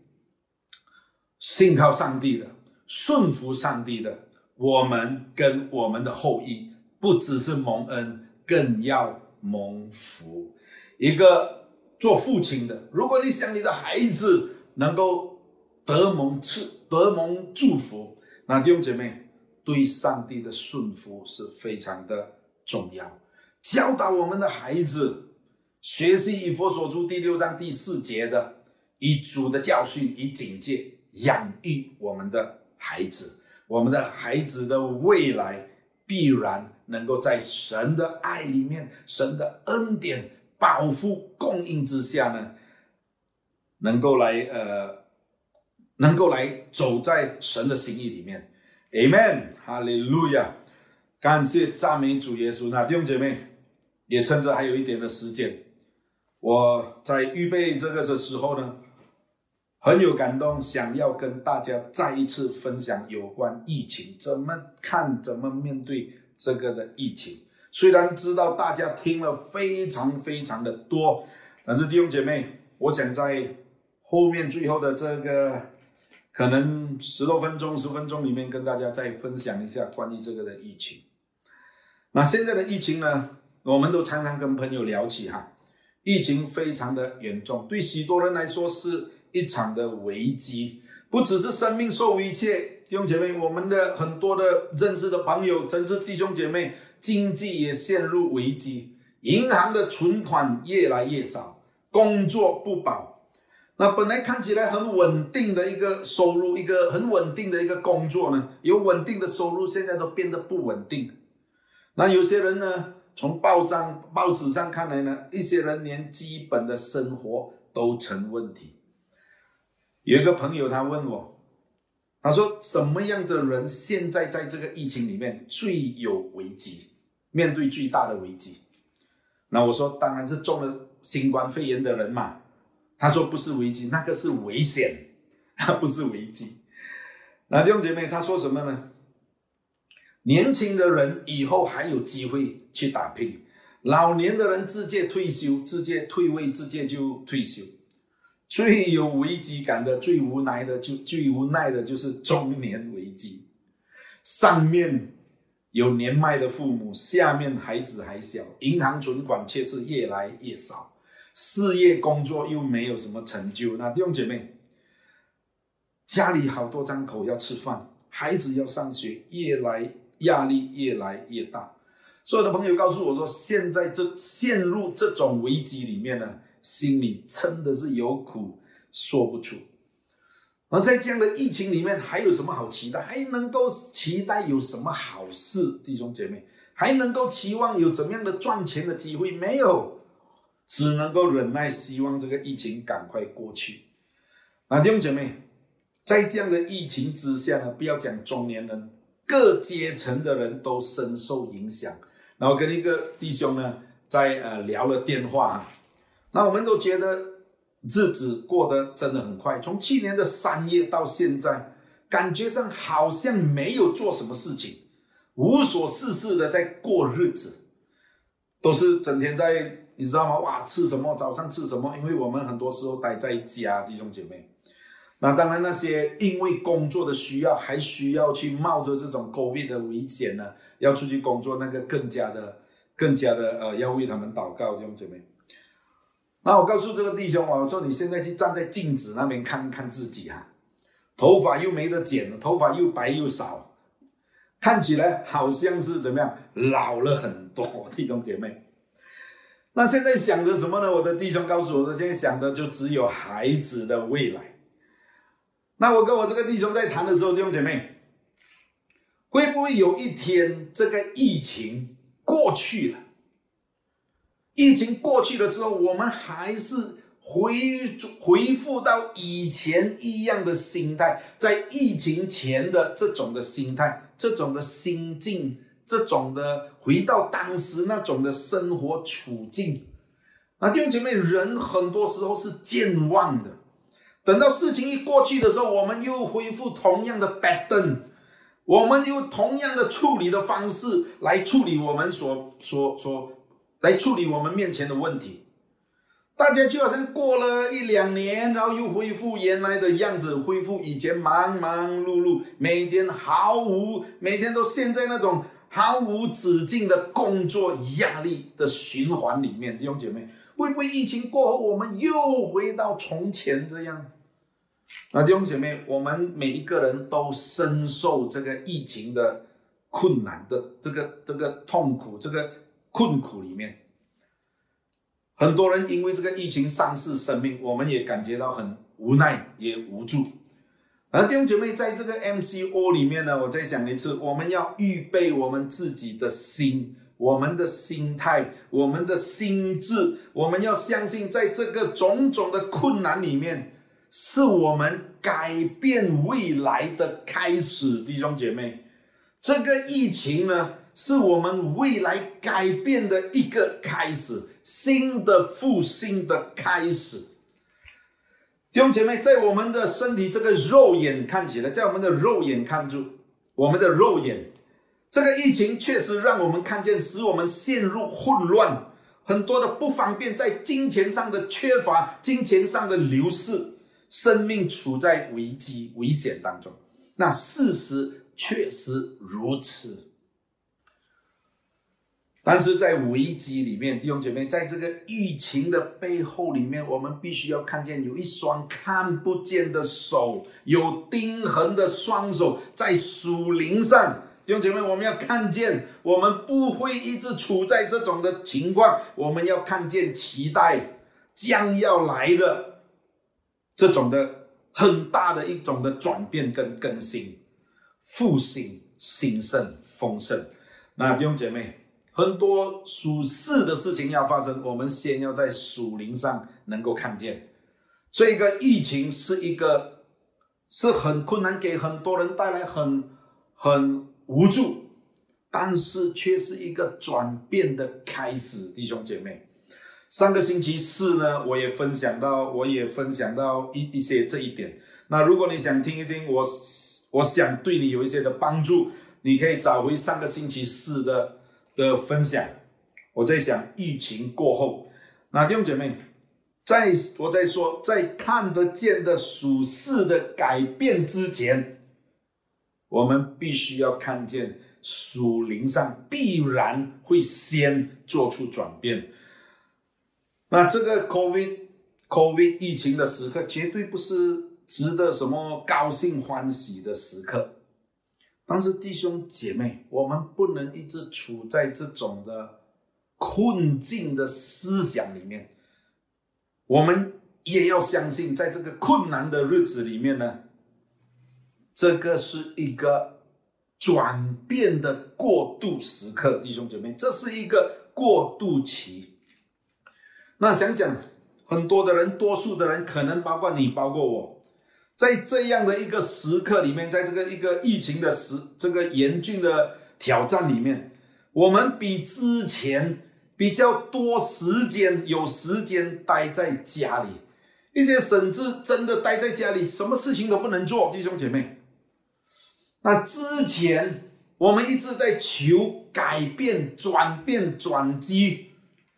信靠上帝的、顺服上帝的，我们跟我们的后裔，不只是蒙恩，更要蒙福。一个做父亲的，如果你想你的孩子能够得蒙赐、得蒙祝福，那弟兄姐妹对上帝的顺服是非常的重要。教导我们的孩子学习以佛所书第六章第四节的，以主的教训、以警戒养育我们的孩子，我们的孩子的未来必然能够在神的爱里面、神的恩典。保护供应之下呢，能够来呃，能够来走在神的心意里面，Amen，哈利路亚，感谢赞美主耶稣。那弟兄姐妹，也趁着还有一点的时间，我在预备这个的时候呢，很有感动，想要跟大家再一次分享有关疫情怎么看，怎么面对这个的疫情。虽然知道大家听了非常非常的多，但是弟兄姐妹，我想在后面最后的这个可能十多分钟、十分钟里面，跟大家再分享一下关于这个的疫情。那现在的疫情呢，我们都常常跟朋友聊起哈，疫情非常的严重，对许多人来说是一场的危机，不只是生命受威胁，弟兄姐妹，我们的很多的认识的朋友，甚至弟兄姐妹。经济也陷入危机，银行的存款越来越少，工作不保。那本来看起来很稳定的一个收入，一个很稳定的一个工作呢，有稳定的收入，现在都变得不稳定。那有些人呢，从报章、报纸上看来呢，一些人连基本的生活都成问题。有一个朋友他问我。他说：“什么样的人现在在这个疫情里面最有危机，面对最大的危机？”那我说：“当然是中了新冠肺炎的人嘛。”他说：“不是危机，那个是危险，他不是危机。”那弟兄姐妹，他说什么呢？年轻的人以后还有机会去打拼，老年的人直接退休，直接退位，直接就退休。最有危机感的、最无奈的，就最无奈的就是中年危机。上面有年迈的父母，下面孩子还小，银行存款却是越来越少，事业工作又没有什么成就。那弟兄姐妹，家里好多张口要吃饭，孩子要上学，越来压力越来越大。所有的朋友告诉我说，现在这陷入这种危机里面呢？心里真的是有苦说不出，而在这样的疫情里面，还有什么好期待？还能够期待有什么好事？弟兄姐妹，还能够期望有怎么样的赚钱的机会？没有，只能够忍耐，希望这个疫情赶快过去。啊，弟兄姐妹，在这样的疫情之下呢，不要讲中年人，各阶层的人都深受影响。然后跟一个弟兄呢，在呃聊了电话。那我们都觉得日子过得真的很快，从去年的三月到现在，感觉上好像没有做什么事情，无所事事的在过日子，都是整天在，你知道吗？哇，吃什么？早上吃什么？因为我们很多时候待在家，弟兄姐妹。那当然，那些因为工作的需要，还需要去冒着这种 COVID 的危险呢，要出去工作，那个更加的、更加的呃，要为他们祷告，弟兄姐妹。那我告诉这个弟兄啊我说你现在去站在镜子那边看看自己哈，头发又没得剪了，头发又白又少，看起来好像是怎么样老了很多，弟兄姐妹。那现在想着什么呢？我的弟兄告诉我的，现在想的就只有孩子的未来。那我跟我这个弟兄在谈的时候，弟兄姐妹，会不会有一天这个疫情过去了？疫情过去了之后，我们还是回回复到以前一样的心态，在疫情前的这种的心态、这种的心境、这种的回到当时那种的生活处境。啊，弟兄姐妹，人很多时候是健忘的，等到事情一过去的时候，我们又恢复同样的 pattern。我们用同样的处理的方式来处理我们所所所来处理我们面前的问题。大家就好像过了一两年，然后又恢复原来的样子，恢复以前忙忙碌碌，每天毫无每天都陷在那种毫无止境的工作压力的循环里面。弟兄姐妹，会不会疫情过后，我们又回到从前这样？那弟兄姐妹，我们每一个人都深受这个疫情的困难的这个这个痛苦、这个困苦里面。很多人因为这个疫情丧失生命，我们也感觉到很无奈，也无助。而弟兄姐妹，在这个 MCO 里面呢，我再讲一次，我们要预备我们自己的心、我们的心态、我们的心智，我们要相信，在这个种种的困难里面，是我们改变未来的开始。弟兄姐妹，这个疫情呢，是我们未来改变的一个开始。新的复兴的开始，弟兄姐妹，在我们的身体这个肉眼看起来，在我们的肉眼看住，我们的肉眼，这个疫情确实让我们看见，使我们陷入混乱，很多的不方便，在金钱上的缺乏，金钱上的流逝，生命处在危机危险当中。那事实确实如此。但是在危机里面，弟兄姐妹，在这个疫情的背后里面，我们必须要看见有一双看不见的手，有钉痕的双手在属灵上。弟兄姐妹，我们要看见，我们不会一直处在这种的情况，我们要看见期待将要来的这种的很大的一种的转变跟更新、复兴、兴盛、丰盛。那弟兄姐妹。很多属世的事情要发生，我们先要在属灵上能够看见。这个疫情是一个是很困难，给很多人带来很很无助，但是却是一个转变的开始，弟兄姐妹。上个星期四呢，我也分享到，我也分享到一一些这一点。那如果你想听一听，我我想对你有一些的帮助，你可以找回上个星期四的。的分享，我在想疫情过后，那弟兄姐妹，在我在说，在看得见的属世的改变之前，我们必须要看见属灵上必然会先做出转变。那这个 COVID COVID 疫情的时刻，绝对不是值得什么高兴欢喜的时刻。但是弟兄姐妹，我们不能一直处在这种的困境的思想里面。我们也要相信，在这个困难的日子里面呢，这个是一个转变的过渡时刻。弟兄姐妹，这是一个过渡期。那想想，很多的人，多数的人，可能包括你，包括我。在这样的一个时刻里面，在这个一个疫情的时这个严峻的挑战里面，我们比之前比较多时间，有时间待在家里，一些甚至真的待在家里，什么事情都不能做，弟兄姐妹。那之前我们一直在求改变、转变、转机，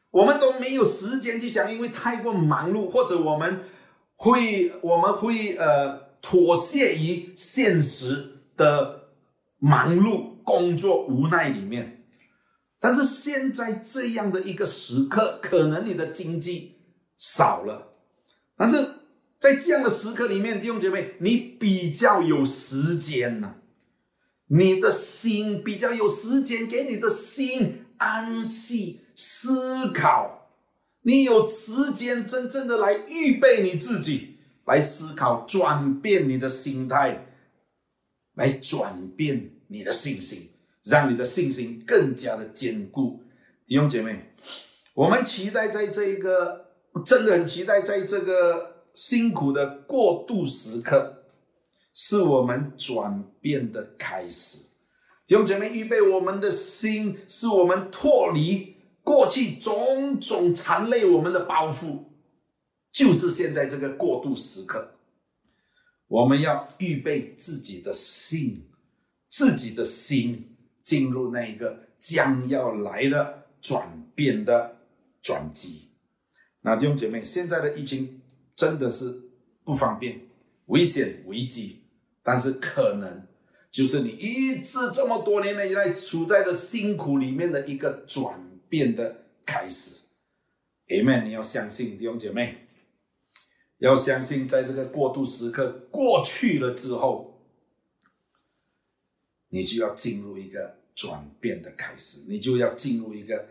我们都没有时间去想，因为太过忙碌，或者我们。会，我们会呃妥协于现实的忙碌工作无奈里面，但是现在这样的一个时刻，可能你的经济少了，但是在这样的时刻里面，弟兄姐妹，你比较有时间呢，你的心比较有时间，给你的心安息思考。你有时间真正的来预备你自己，来思考转变你的心态，来转变你的信心，让你的信心更加的坚固。弟兄姐妹，我们期待在这一个真的很期待，在这个辛苦的过渡时刻，是我们转变的开始。弟兄姐妹，预备我们的心，是我们脱离。过去种种缠累我们的包袱，就是现在这个过渡时刻，我们要预备自己的心，自己的心进入那一个将要来的转变的转机。那弟兄姐妹，现在的疫情真的是不方便、危险、危机，但是可能就是你一直这么多年以来处在的辛苦里面的一个转变的开始。Amen！你要相信弟兄姐妹，要相信，在这个过渡时刻过去了之后，你就要进入一个转变的开始，你就要进入一个。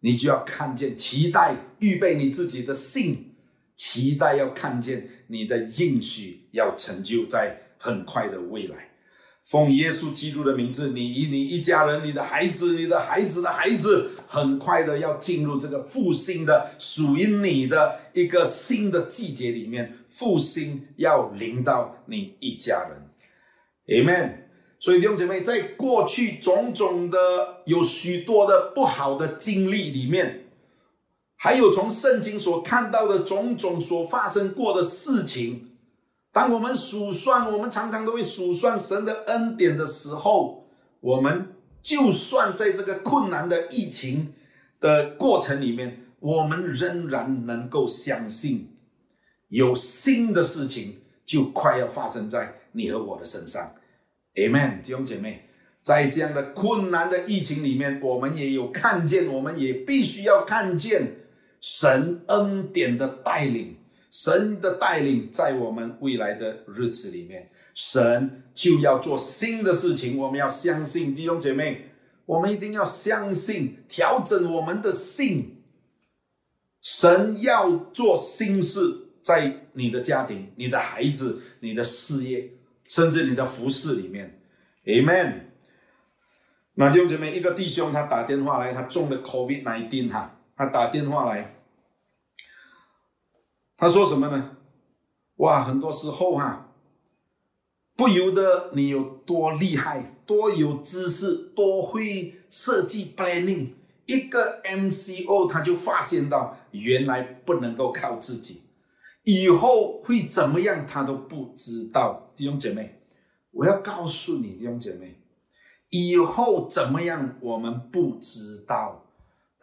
你就要看见，期待预备你自己的信，期待要看见你的应许要成就在很快的未来。奉耶稣基督的名字，你以你一家人、你的孩子、你的孩子的孩子，很快的要进入这个复兴的属于你的一个新的季节里面，复兴要临到你一家人。Amen。所以弟兄姐妹，在过去种种的有许多的不好的经历里面，还有从圣经所看到的种种所发生过的事情，当我们数算，我们常常都会数算神的恩典的时候，我们就算在这个困难的疫情的过程里面，我们仍然能够相信，有新的事情就快要发生在你和我的身上。Amen，弟兄姐妹，在这样的困难的疫情里面，我们也有看见，我们也必须要看见神恩典的带领，神的带领在我们未来的日子里面，神就要做新的事情。我们要相信，弟兄姐妹，我们一定要相信，调整我们的心，神要做新事，在你的家庭、你的孩子、你的事业。甚至你的服饰里面，Amen。那弟兄姐妹，一个弟兄他打电话来，他中了 COVID nineteen 哈，他打电话来，他说什么呢？哇，很多时候哈，不由得你有多厉害，多有知识，多会设计 planning，一个 MCO 他就发现到原来不能够靠自己。以后会怎么样，他都不知道。弟兄姐妹，我要告诉你，弟兄姐妹，以后怎么样，我们不知道。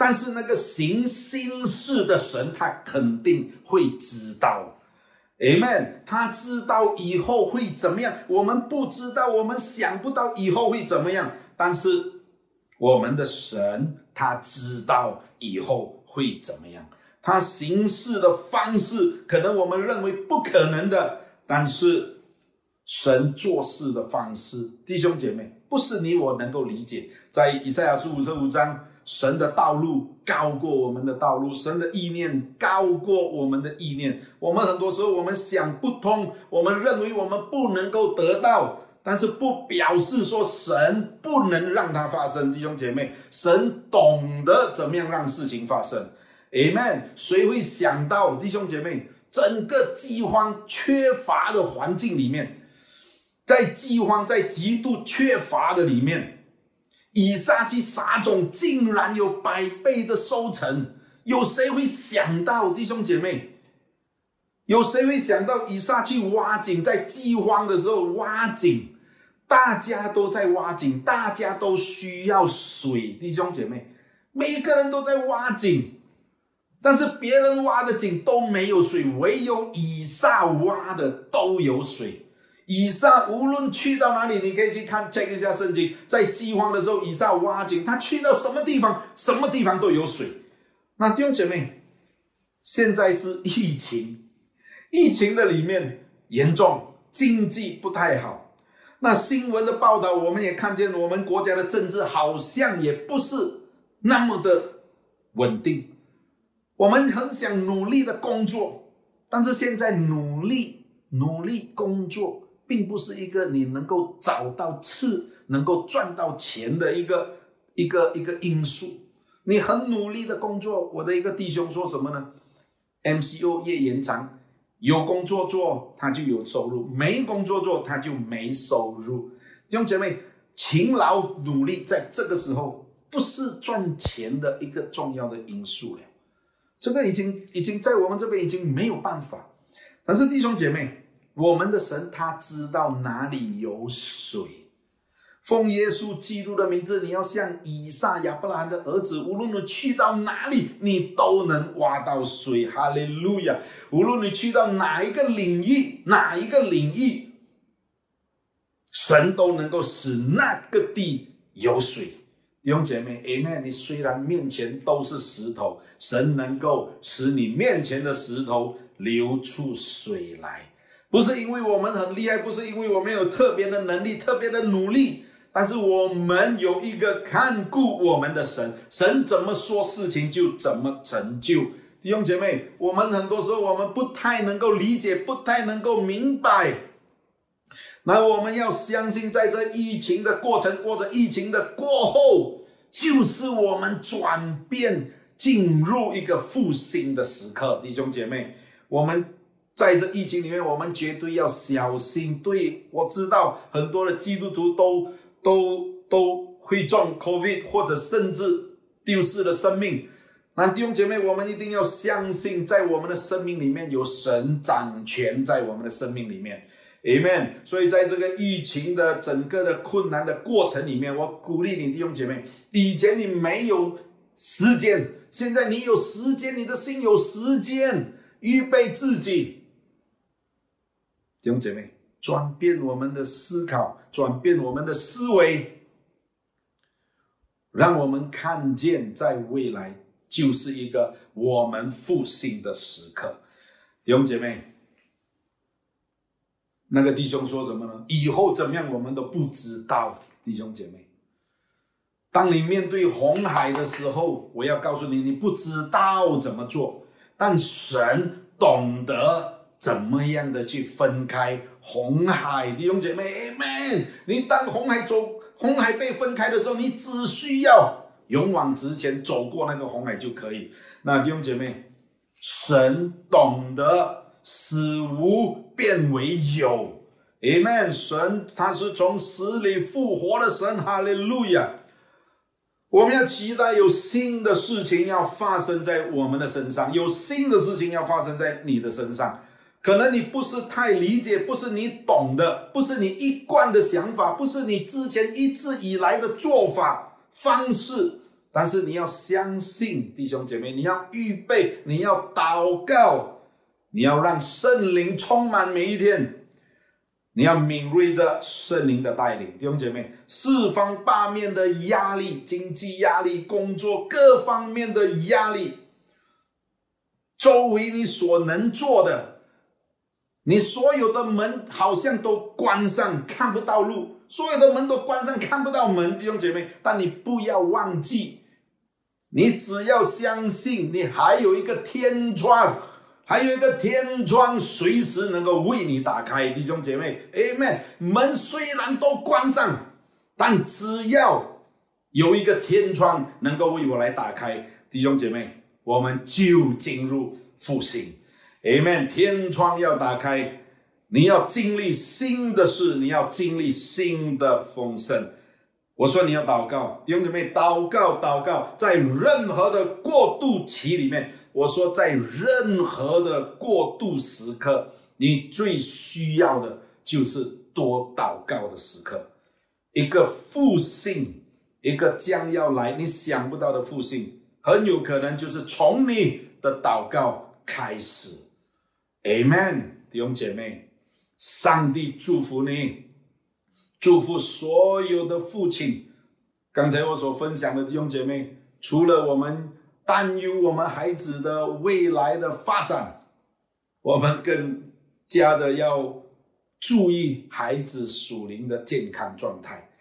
但是那个行心事的神，他肯定会知道。Amen。他知道以后会怎么样，我们不知道，我们想不到以后会怎么样。但是我们的神，他知道以后会怎么样。他行事的方式，可能我们认为不可能的，但是神做事的方式，弟兄姐妹，不是你我能够理解。在以赛亚书五十五章，神的道路高过我们的道路，神的意念高过我们的意念。我们很多时候我们想不通，我们认为我们不能够得到，但是不表示说神不能让它发生。弟兄姐妹，神懂得怎么样让事情发生。Amen。谁会想到弟兄姐妹，整个饥荒缺乏的环境里面，在饥荒在极度缺乏的里面，以撒去撒种竟然有百倍的收成？有谁会想到弟兄姐妹？有谁会想到以撒去挖井，在饥荒的时候挖井，大家都在挖井，大家都需要水。弟兄姐妹，每个人都在挖井。但是别人挖的井都没有水，唯有以撒挖的都有水。以撒无论去到哪里，你可以去看 check 一下圣经，在饥荒的时候，以撒挖井，他去到什么地方，什么地方都有水。那弟兄姐妹，现在是疫情，疫情的里面严重，经济不太好。那新闻的报道，我们也看见，我们国家的政治好像也不是那么的稳定。我们很想努力的工作，但是现在努力努力工作，并不是一个你能够找到刺、能够赚到钱的一个一个一个因素。你很努力的工作，我的一个弟兄说什么呢？MCO 越延长，有工作做他就有收入，没工作做他就没收入。弟兄姐妹，勤劳努力在这个时候不是赚钱的一个重要的因素了。这个已经已经在我们这边已经没有办法，但是弟兄姐妹，我们的神他知道哪里有水，奉耶稣基督的名字，你要像以撒、亚伯拉罕的儿子，无论你去到哪里，你都能挖到水。哈利路亚！无论你去到哪一个领域，哪一个领域，神都能够使那个地有水。弟兄姐妹，Amen！你虽然面前都是石头，神能够使你面前的石头流出水来。不是因为我们很厉害，不是因为我们有特别的能力、特别的努力。但是我们有一个看顾我们的神，神怎么说事情就怎么成就。弟兄姐妹，我们很多时候我们不太能够理解，不太能够明白。那我们要相信，在这疫情的过程或者疫情的过后，就是我们转变进入一个复兴的时刻。弟兄姐妹，我们在这疫情里面，我们绝对要小心。对我知道很多的基督徒都。都都会中 COVID，或者甚至丢失了生命。那弟兄姐妹，我们一定要相信，在我们的生命里面有神掌权，在我们的生命里面，Amen。所以在这个疫情的整个的困难的过程里面，我鼓励你弟兄姐妹，以前你没有时间，现在你有时间，你的心有时间，预备自己，弟兄姐妹。转变我们的思考，转变我们的思维，让我们看见在未来就是一个我们复兴的时刻。弟兄姐妹，那个弟兄说什么呢？以后怎么样，我们都不知道。弟兄姐妹，当你面对红海的时候，我要告诉你，你不知道怎么做，但神懂得。怎么样的去分开红海，弟兄姐妹，Amen！你当红海走，红海被分开的时候，你只需要勇往直前，走过那个红海就可以。那弟兄姐妹，神懂得死无变为有，Amen！神他是从死里复活的神，哈利路亚！我们要期待有新的事情要发生在我们的身上，有新的事情要发生在你的身上。可能你不是太理解，不是你懂的，不是你一贯的想法，不是你之前一直以来的做法方式。但是你要相信，弟兄姐妹，你要预备，你要祷告，你要让圣灵充满每一天，你要敏锐着圣灵的带领，弟兄姐妹，四方八面的压力，经济压力，工作各方面的压力，周围你所能做的。你所有的门好像都关上，看不到路；所有的门都关上，看不到门，弟兄姐妹。但你不要忘记，你只要相信，你还有一个天窗，还有一个天窗，随时能够为你打开，弟兄姐妹。Amen。门虽然都关上，但只要有一个天窗能够为我来打开，弟兄姐妹，我们就进入复兴。Amen，天窗要打开，你要经历新的事，你要经历新的丰盛。我说你要祷告，弟兄姊妹，祷告，祷告，在任何的过渡期里面，我说在任何的过渡时刻，你最需要的就是多祷告的时刻。一个复兴，一个将要来，你想不到的复兴，很有可能就是从你的祷告开始。Amen，弟兄姐妹，上帝祝福你，祝福所有的父亲。刚才我所分享的弟兄姐妹，除了我们担忧我们孩子的未来的发展，我们更加的要注意孩子属灵的健康状态。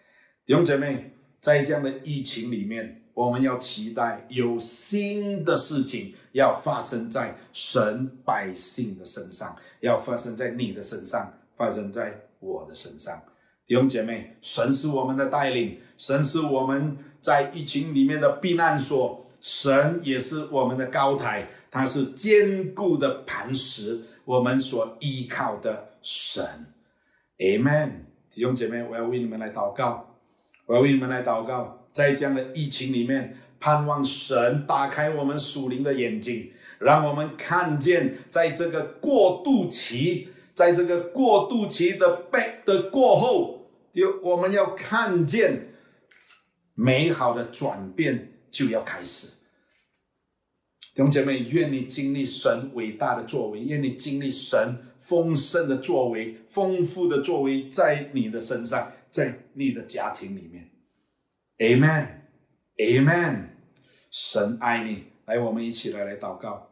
弟兄姐妹，在这样的疫情里面。我们要期待有新的事情要发生在神百姓的身上，要发生在你的身上，发生在我的身上。弟兄姐妹，神是我们的带领，神是我们在疫情里面的避难所，神也是我们的高台，他是坚固的磐石，我们所依靠的神。Amen。弟兄姐妹，我要为你们来祷告，我要为你们来祷告。在这样的疫情里面，盼望神打开我们属灵的眼睛，让我们看见，在这个过渡期，在这个过渡期的背的过后，就我们要看见美好的转变就要开始。弟兄姐妹，愿你经历神伟大的作为，愿你经历神丰盛的作为、丰富的作为，在你的身上，在你的家庭里面。Amen，Amen。神爱你，来，我们一起来来祷告。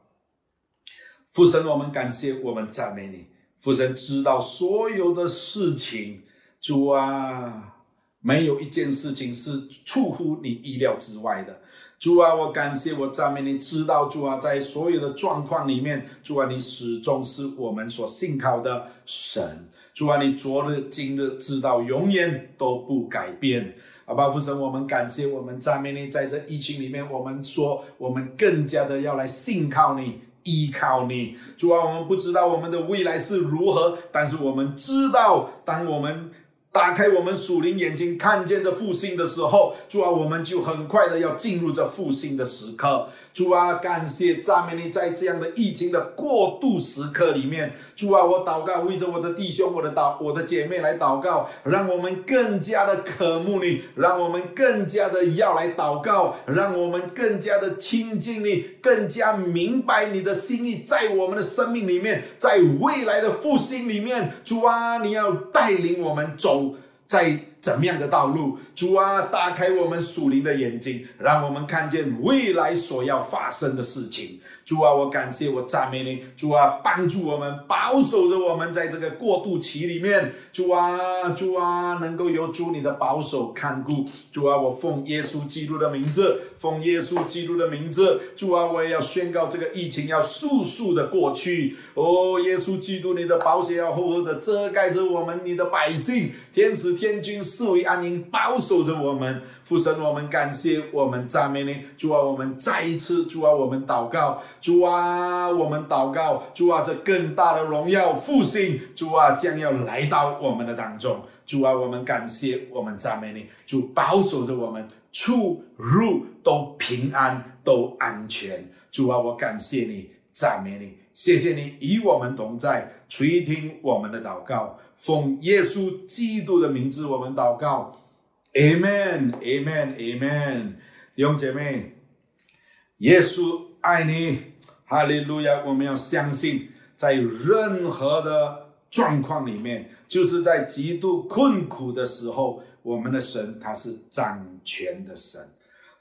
父神，我们感谢，我们赞美你。父神知道所有的事情，主啊，没有一件事情是出乎你意料之外的。主啊，我感谢我赞美你，知道主啊，在所有的状况里面，主啊，你始终是我们所信靠的神。主啊，你昨日、今日、直到永远都不改变。好吧父神，我们感谢我们赞美你，在这疫情里面，我们说我们更加的要来信靠你、依靠你。主啊，我们不知道我们的未来是如何，但是我们知道，当我们。打开我们属灵眼睛，看见这复兴的时候，主啊，我们就很快的要进入这复兴的时刻。主啊，感谢赞美你，在这样的疫情的过渡时刻里面，主啊，我祷告，为着我的弟兄、我的祷、我的姐妹来祷告，让我们更加的渴慕你，让我们更加的要来祷告，让我们更加的亲近你，更加明白你的心意，在我们的生命里面，在未来的复兴里面，主啊，你要带领我们走在。怎么样的道路？主啊，打开我们属灵的眼睛，让我们看见未来所要发生的事情。主啊，我感谢我赞美你。主啊，帮助我们，保守着我们在这个过渡期里面。主啊，主啊，能够有主你的保守看顾。主啊，我奉耶稣基督的名字，奉耶稣基督的名字。主啊，我也要宣告这个疫情要速速的过去。哦，耶稣基督，你的保险要厚厚的遮盖着我们，你的百姓，天使天君视为安宁，保守着我们。父神，我们感谢，我们赞美你。主啊，我们再一次，主啊，我们祷告。主啊，我们祷告，主啊，这更大的荣耀复兴，主啊，将要来到我们的当中。主啊，我们感谢，我们赞美你。主保守着我们出入都平安，都安全。主啊，我感谢你，赞美你，谢谢你与我们同在，垂听我们的祷告，奉耶稣基督的名字，我们祷告，Amen，Amen，Amen。弟兄姐妹，耶稣爱你。哈利路亚！我们要相信，在任何的状况里面，就是在极度困苦的时候，我们的神他是掌权的神。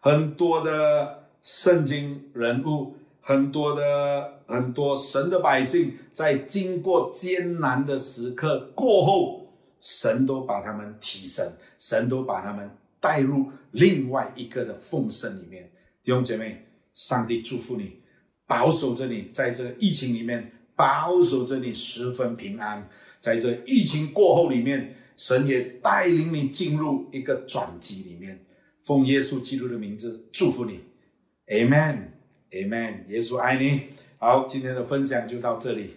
很多的圣经人物，很多的很多神的百姓，在经过艰难的时刻过后，神都把他们提升，神都把他们带入另外一个的丰盛里面。弟兄姐妹，上帝祝福你。保守着你，在这疫情里面，保守着你十分平安。在这疫情过后里面，神也带领你进入一个转机里面。奉耶稣基督的名字祝福你，Amen，Amen。耶稣爱你。好，今天的分享就到这里。